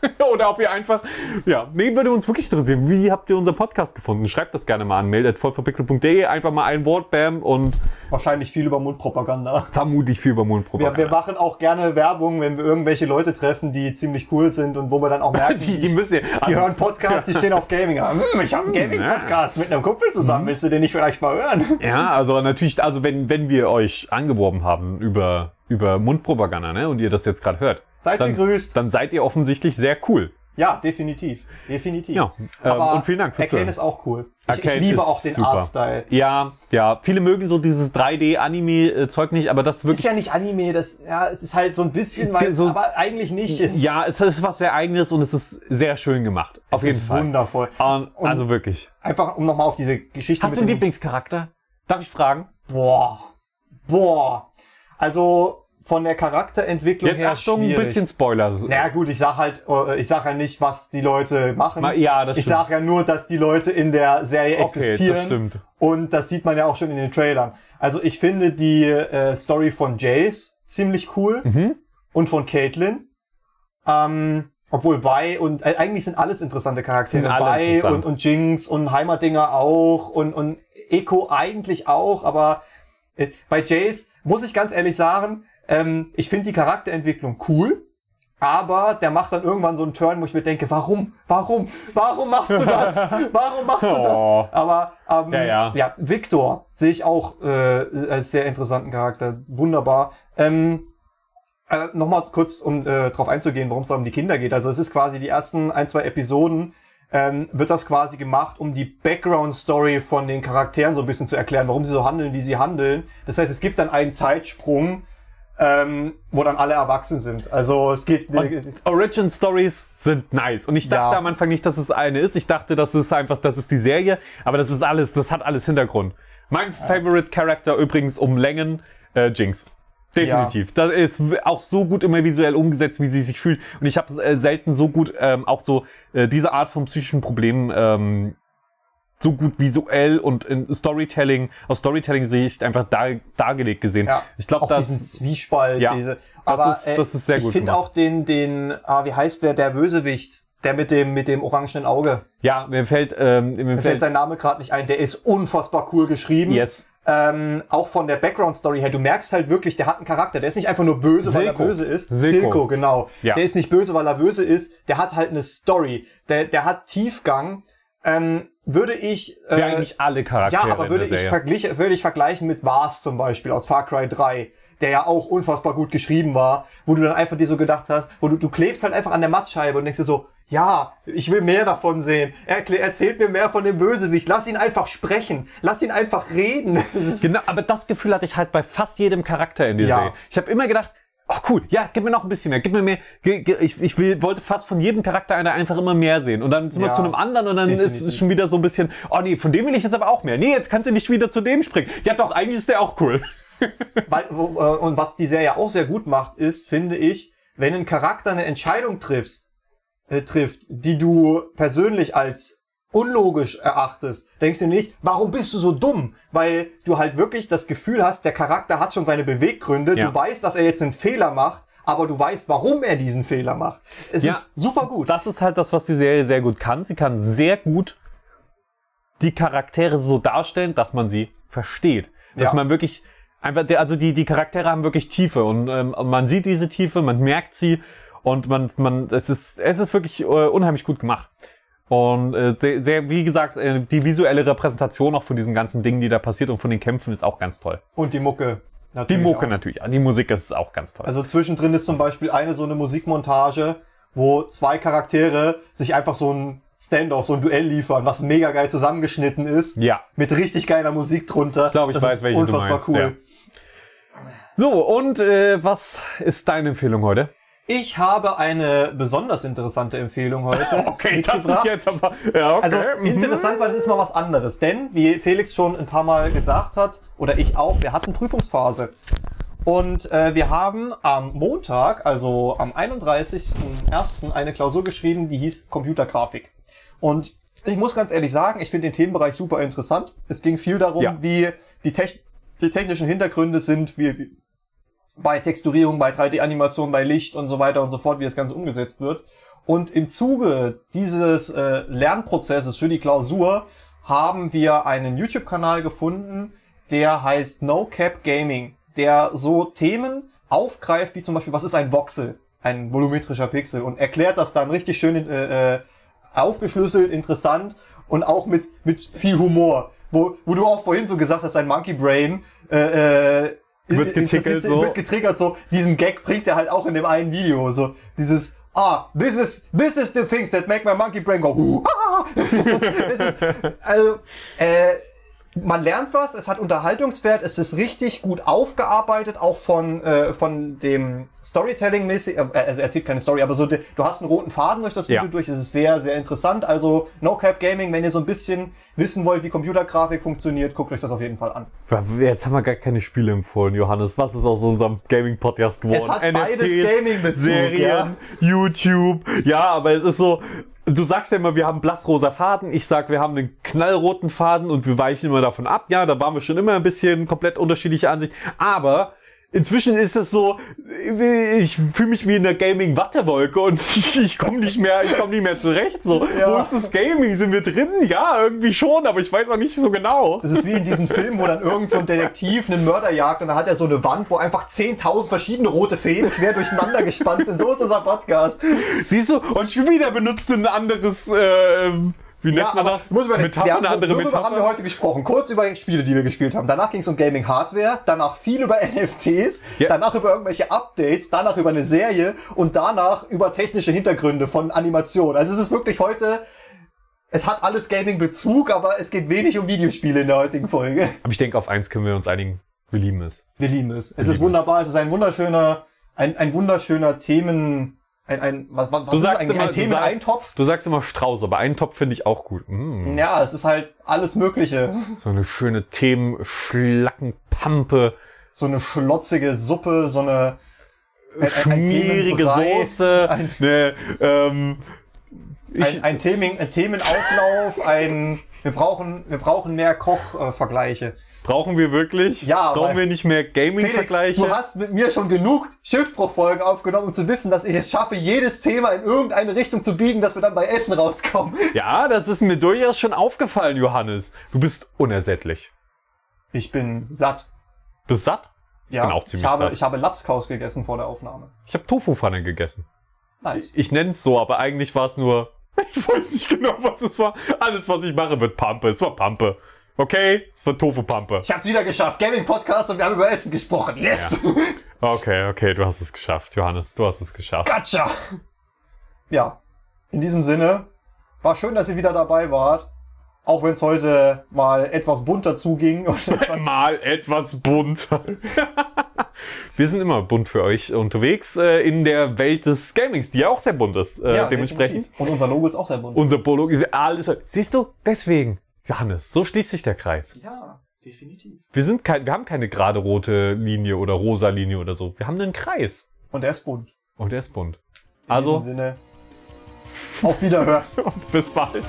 Oder ob ihr einfach, ja, nee, würde uns wirklich interessieren. Wie habt ihr unseren Podcast gefunden? Schreibt das gerne mal an mail.vollverpixel.de, einfach mal ein Wort, bam, und Wahrscheinlich viel über Mundpropaganda. vermutlich viel über Wir, Mundpropaganda. wir machen auch gerne Werbung, wenn wir irgendwelche Leute treffen, die ziemlich cool sind und wo wir dann auch merken, die, die müssen die hören Podcasts, die stehen auf Gaming. Hm, ich habe einen Gaming-Podcast mit einem Kumpel zusammen. Willst du den nicht vielleicht mal hören? Ja, also natürlich, also wenn, wenn wir euch angeworben haben über, über Mundpropaganda, ne, und ihr das jetzt gerade hört, Seid dann, gegrüßt. dann seid ihr offensichtlich sehr cool. Ja, definitiv. Definitiv. Ja, ähm, Aber und vielen Dank fürs Arcane ist auch cool. Ich, ich liebe auch den. Artstyle. Ja, ja, viele mögen so dieses 3D-Anime-Zeug nicht, aber das ist Ist wirklich, ja nicht Anime, das, ja, es ist halt so ein bisschen, weil es So- aber eigentlich nicht ist. ja, es ist was sehr eigenes und es ist sehr schön gemacht. Auf es jeden ist Fall. wundervoll. Und, also wirklich. Einfach, um nochmal auf diese Geschichte Hast du einen Lieblingscharakter? Darf ich fragen? Boah. Boah. Also, von der Charakterentwicklung Jetzt her Achtung, ein schwierig. bisschen Spoiler. Naja gut, ich sag halt, äh, ich sag ja nicht, was die Leute machen. Ma- ja, das ich stimmt. sag ja nur, dass die Leute in der Serie Okay, existieren. das stimmt. Und das sieht man ja auch schon in den Trailern. Also ich finde die äh, Story von Jace ziemlich cool Mhm. und von Caitlyn. Ähm, obwohl Vi und äh, eigentlich sind alles interessante Charaktere. Sind alle Vi interessant. und, und Jinx und Heimatdinger auch und, und Echo eigentlich auch, aber bei Jace muss ich ganz ehrlich sagen, ähm, ich finde die Charakterentwicklung cool. Aber der macht dann irgendwann so einen Turn, wo ich mir denke, warum? Warum? Warum machst du das? Warum machst du das? Oh. Aber ähm, Ja, ja. ja, Victor sehe ich auch äh, als sehr interessanten Charakter. Wunderbar. Ähm, äh, Nochmal kurz, um äh, darauf einzugehen, worum es da um die Kinder geht. Also es ist quasi die ersten ein, zwei Episoden, ähm, wird das quasi gemacht, um die Background-Story von den Charakteren so ein bisschen zu erklären, warum sie so handeln, wie sie handeln. Das heißt, es gibt dann einen Zeitsprung, ähm, wo dann alle erwachsen sind. Also es geht... Origin Stories sind nice. Und ich dachte Ja. am Anfang nicht, dass es eine ist. Ich dachte, das ist einfach, das ist die Serie. Aber das ist alles, das hat alles Hintergrund. Mein Favorite Character übrigens um Längen, äh, Jinx. Definitiv. Das ist auch so gut immer visuell umgesetzt, wie sie sich fühlt. Und ich habe äh, selten so gut ähm, auch so äh, diese Art von psychischen Problemen ähm, so gut visuell und in Storytelling, aus Storytelling-Sicht einfach dar, dargelegt gesehen. Ja, ich glaube, das diesen Zwiespalt, Ja, diese. das Aber ist- äh, das ist sehr ich gut finde gemacht. auch den, den, ah, wie heißt der, der Bösewicht, der mit dem, mit dem orangenen Auge. ja, mir fällt, ähm, mir Mir fällt fällt, sein Name gerade nicht ein. Der ist unfassbar cool geschrieben. yes. Ähm, auch von der Background-Story her, du merkst halt wirklich, der hat einen Charakter. Der ist nicht einfach nur böse, weil er böse ist. Silco. Silco, genau. Ja. Der ist nicht böse, weil er böse ist. Der hat halt eine Story. Der, der hat Tiefgang. Ähm, würde ich... Äh, Wie eigentlich alle Charaktere ja, aber würde ich, würde ich vergleichen mit Vars zum Beispiel aus Far Cry 3, der ja auch unfassbar gut geschrieben war, wo du dann einfach dir so gedacht hast, wo du, du klebst halt einfach an der Mattscheibe und denkst dir so, ja, ich will mehr davon sehen. Er erzählt mir mehr von dem Bösewicht. Lass ihn einfach sprechen. Lass ihn einfach reden. Ist, Genau, aber das Gefühl hatte ich halt bei fast jedem Charakter in der Ja. Serie. Ich habe immer gedacht, oh cool, ja, gib mir noch ein bisschen mehr, gib mir mehr. Ich, ich will, wollte fast von jedem Charakter einer einfach immer mehr sehen. Und dann sind wir Ja, zu einem anderen und dann ist definitiv. es schon wieder so ein bisschen, oh nee, von dem will ich jetzt aber auch mehr. Nee, jetzt kannst du nicht wieder zu dem springen. Ja doch, eigentlich ist der auch cool. Weil, äh, und was die Serie auch sehr gut macht, ist, finde ich, wenn ein Charakter eine Entscheidung triffst, äh, trifft, die du persönlich als unlogisch erachtest, denkst du nicht, warum bist du so dumm? Weil du halt wirklich das Gefühl hast, der Charakter hat schon seine Beweggründe, Ja. du weißt, dass er jetzt einen Fehler macht, aber du weißt, warum er diesen Fehler macht. Es Ja. ist super gut. Das ist halt das, was die Serie sehr gut kann. Sie kann sehr gut die Charaktere so darstellen, dass man sie versteht. Dass Ja. man wirklich einfach, also die, die Charaktere haben wirklich Tiefe und ähm, man sieht diese Tiefe, man merkt sie und man, man, es ist, es ist wirklich äh, unheimlich gut gemacht. Und äh, sehr, sehr, wie gesagt, äh, die visuelle Repräsentation auch von diesen ganzen Dingen, die da passiert und von den Kämpfen ist auch ganz toll. Und die Mucke. Die natürlich Mucke auch. natürlich, die Musik ist auch ganz toll. Also zwischendrin ist zum Beispiel eine so eine Musikmontage, wo zwei Charaktere sich einfach so ein Standoff, so ein Duell liefern, was mega geil zusammengeschnitten ist. Ja. Mit richtig geiler Musik drunter. Ich glaube, ich das weiß, welche du unfassbar meinst, cool. ja. So, und äh, was ist deine Empfehlung heute? Ich habe eine besonders interessante Empfehlung heute. mitgebracht. aber. Ja, okay. Also mhm. interessant, weil das ist mal was anderes. Denn, wie Felix schon ein paar Mal gesagt hat, oder ich auch, wir hatten Prüfungsphase. Und äh, wir haben am Montag, also am 31.01. eine Klausur geschrieben, die hieß Computergrafik. Und ich muss ganz ehrlich sagen, ich finde den Themenbereich super interessant. Es ging viel darum, Ja. wie die, Tech die technischen Hintergründe sind, wie, wie bei Texturierung, bei 3D-Animation, bei Licht und so weiter und so fort, wie das Ganze umgesetzt wird. Und im Zuge dieses äh, Lernprozesses für die Klausur haben wir einen YouTube-Kanal gefunden, der heißt No Cap Gaming, der so Themen aufgreift, wie zum Beispiel, was ist ein Voxel, ein volumetrischer Pixel, und erklärt das dann richtig schön äh, äh, aufgeschlüsselt, interessant und auch mit, mit viel Humor. Wo, wo du auch vorhin so gesagt hast, ein Monkey Brain äh, äh, Wird getickelt so. wird getriggert so. Diesen Gag bringt er halt auch in dem einen Video. So dieses Ah, this is this is the things that make my monkey brain go. "Huh, ah." das ist, also äh, man lernt was, es hat Unterhaltungswert, es ist richtig gut aufgearbeitet, auch von, äh, von dem Storytelling-mäßig, äh, also er erzählt keine Story, aber so, de, du hast einen roten Faden durch das Video Ja. durch, es ist sehr, sehr interessant. Also No Cap Gaming, wenn ihr so ein bisschen wissen wollt, wie Computergrafik funktioniert, guckt euch das auf jeden Fall an. Jetzt haben wir gar keine Spiele empfohlen, Johannes. Was ist aus unserem Gaming-Podcast geworden? Es hat beides Gaming-Bezug, Serien, YouTube. Ja, aber es ist so, du sagst ja immer, wir haben blassrosa Faden. Ich sag, wir haben einen knallroten Faden und wir weichen immer davon ab. Ja, da waren wir schon immer ein bisschen komplett unterschiedliche Ansicht. Aber Inzwischen ist es so, ich fühle mich wie in der Gaming-Wattewolke und ich, ich komme nicht mehr, ich komme nicht mehr zurecht. So, Ja. wo ist das Gaming? Sind wir drin? Ja, irgendwie schon, aber ich weiß auch nicht so genau. Das ist wie in diesen Filmen, wo dann irgend so ein Detektiv einen Mörder jagt und dann hat er so eine Wand, wo einfach 10.000 verschiedene rote Fäden quer durcheinander gespannt sind. So ist unser Podcast. Siehst du? Und schon wieder benutzt du ein anderes, äh, wie nennt man das? muss man Metapher, wir haben, eine andere worüber Metapher. haben wir heute gesprochen? Kurz über Spiele, die wir gespielt haben. Danach ging es um Gaming Hardware, danach viel über NFTs, Ja. danach über irgendwelche Updates, danach über eine Serie und danach über technische Hintergründe von Animation. Also es ist wirklich heute, es hat alles Gaming-Bezug, aber es geht wenig um Videospiele in der heutigen Folge. Aber ich denke, auf eins können wir uns einigen. Wir lieben es. Wir lieben es. Es lieben ist wunderbar, es ist ein wunderschöner, ein, ein wunderschöner Themen, ein, ein, was, was, Du ist sagst eigentlich? immer- ein Themeneintopf? Du sagst immer Strauß, aber einen Topf finde ich auch gut. Mm, Ja, es ist halt alles Mögliche. So eine schöne Themenschlackenpampe, So eine schlotzige Suppe, so eine, ein, ein, ein schmierige Themenbrei, Soße, ein, ne, ähm, ich, ein, ein, Themen, ein Themenauflauf, ein, wir brauchen, wir brauchen mehr Kochvergleiche. Brauchen wir wirklich? Ja, Brauchen wir nicht mehr Gaming-Vergleiche? du hast mit mir schon genug Schiffbruchfolgen aufgenommen, um zu wissen, dass ich es schaffe, jedes Thema in irgendeine Richtung zu biegen, dass wir dann bei Essen rauskommen. Ja, das ist mir durchaus schon aufgefallen, Johannes. Du bist unersättlich. Ich bin satt. Bist satt? Ja, bin auch ziemlich ich habe, satt. ich habe Lapskaus gegessen vor der Aufnahme. Ich habe Tofu-Pfanne gegessen. Nice. Ich nenne es so, aber eigentlich war es nur. Ich weiß nicht genau, was es war. Alles, was ich mache, wird Pampe. Es war Pampe. Okay? Es war Tofu-Pampe. Ich hab's wieder geschafft. Gaming Podcast und wir haben über Essen gesprochen. Yes! Okay, okay, du hast es geschafft, Johannes. Du hast es geschafft. Gotcha! Ja, in diesem Sinne, war schön, dass ihr wieder dabei wart. Auch wenn es heute mal etwas bunter zuging etwas Mal etwas bunt. Wir sind immer bunt für euch unterwegs äh, in der Welt des Gamings, die ja auch sehr bunt ist. Äh, Ja, dementsprechend. definitiv. Und unser Logo ist auch sehr bunt. Unser Polo ist alles. Siehst du? Deswegen, Johannes, so schließt sich der Kreis. ja, definitiv. Wir sind kein, wir haben keine gerade rote Linie oder rosa Linie oder so. Wir haben einen Kreis. Und er ist bunt. Und der ist bunt. In Also, diesem Sinne, auf Wiederhören. bis bald.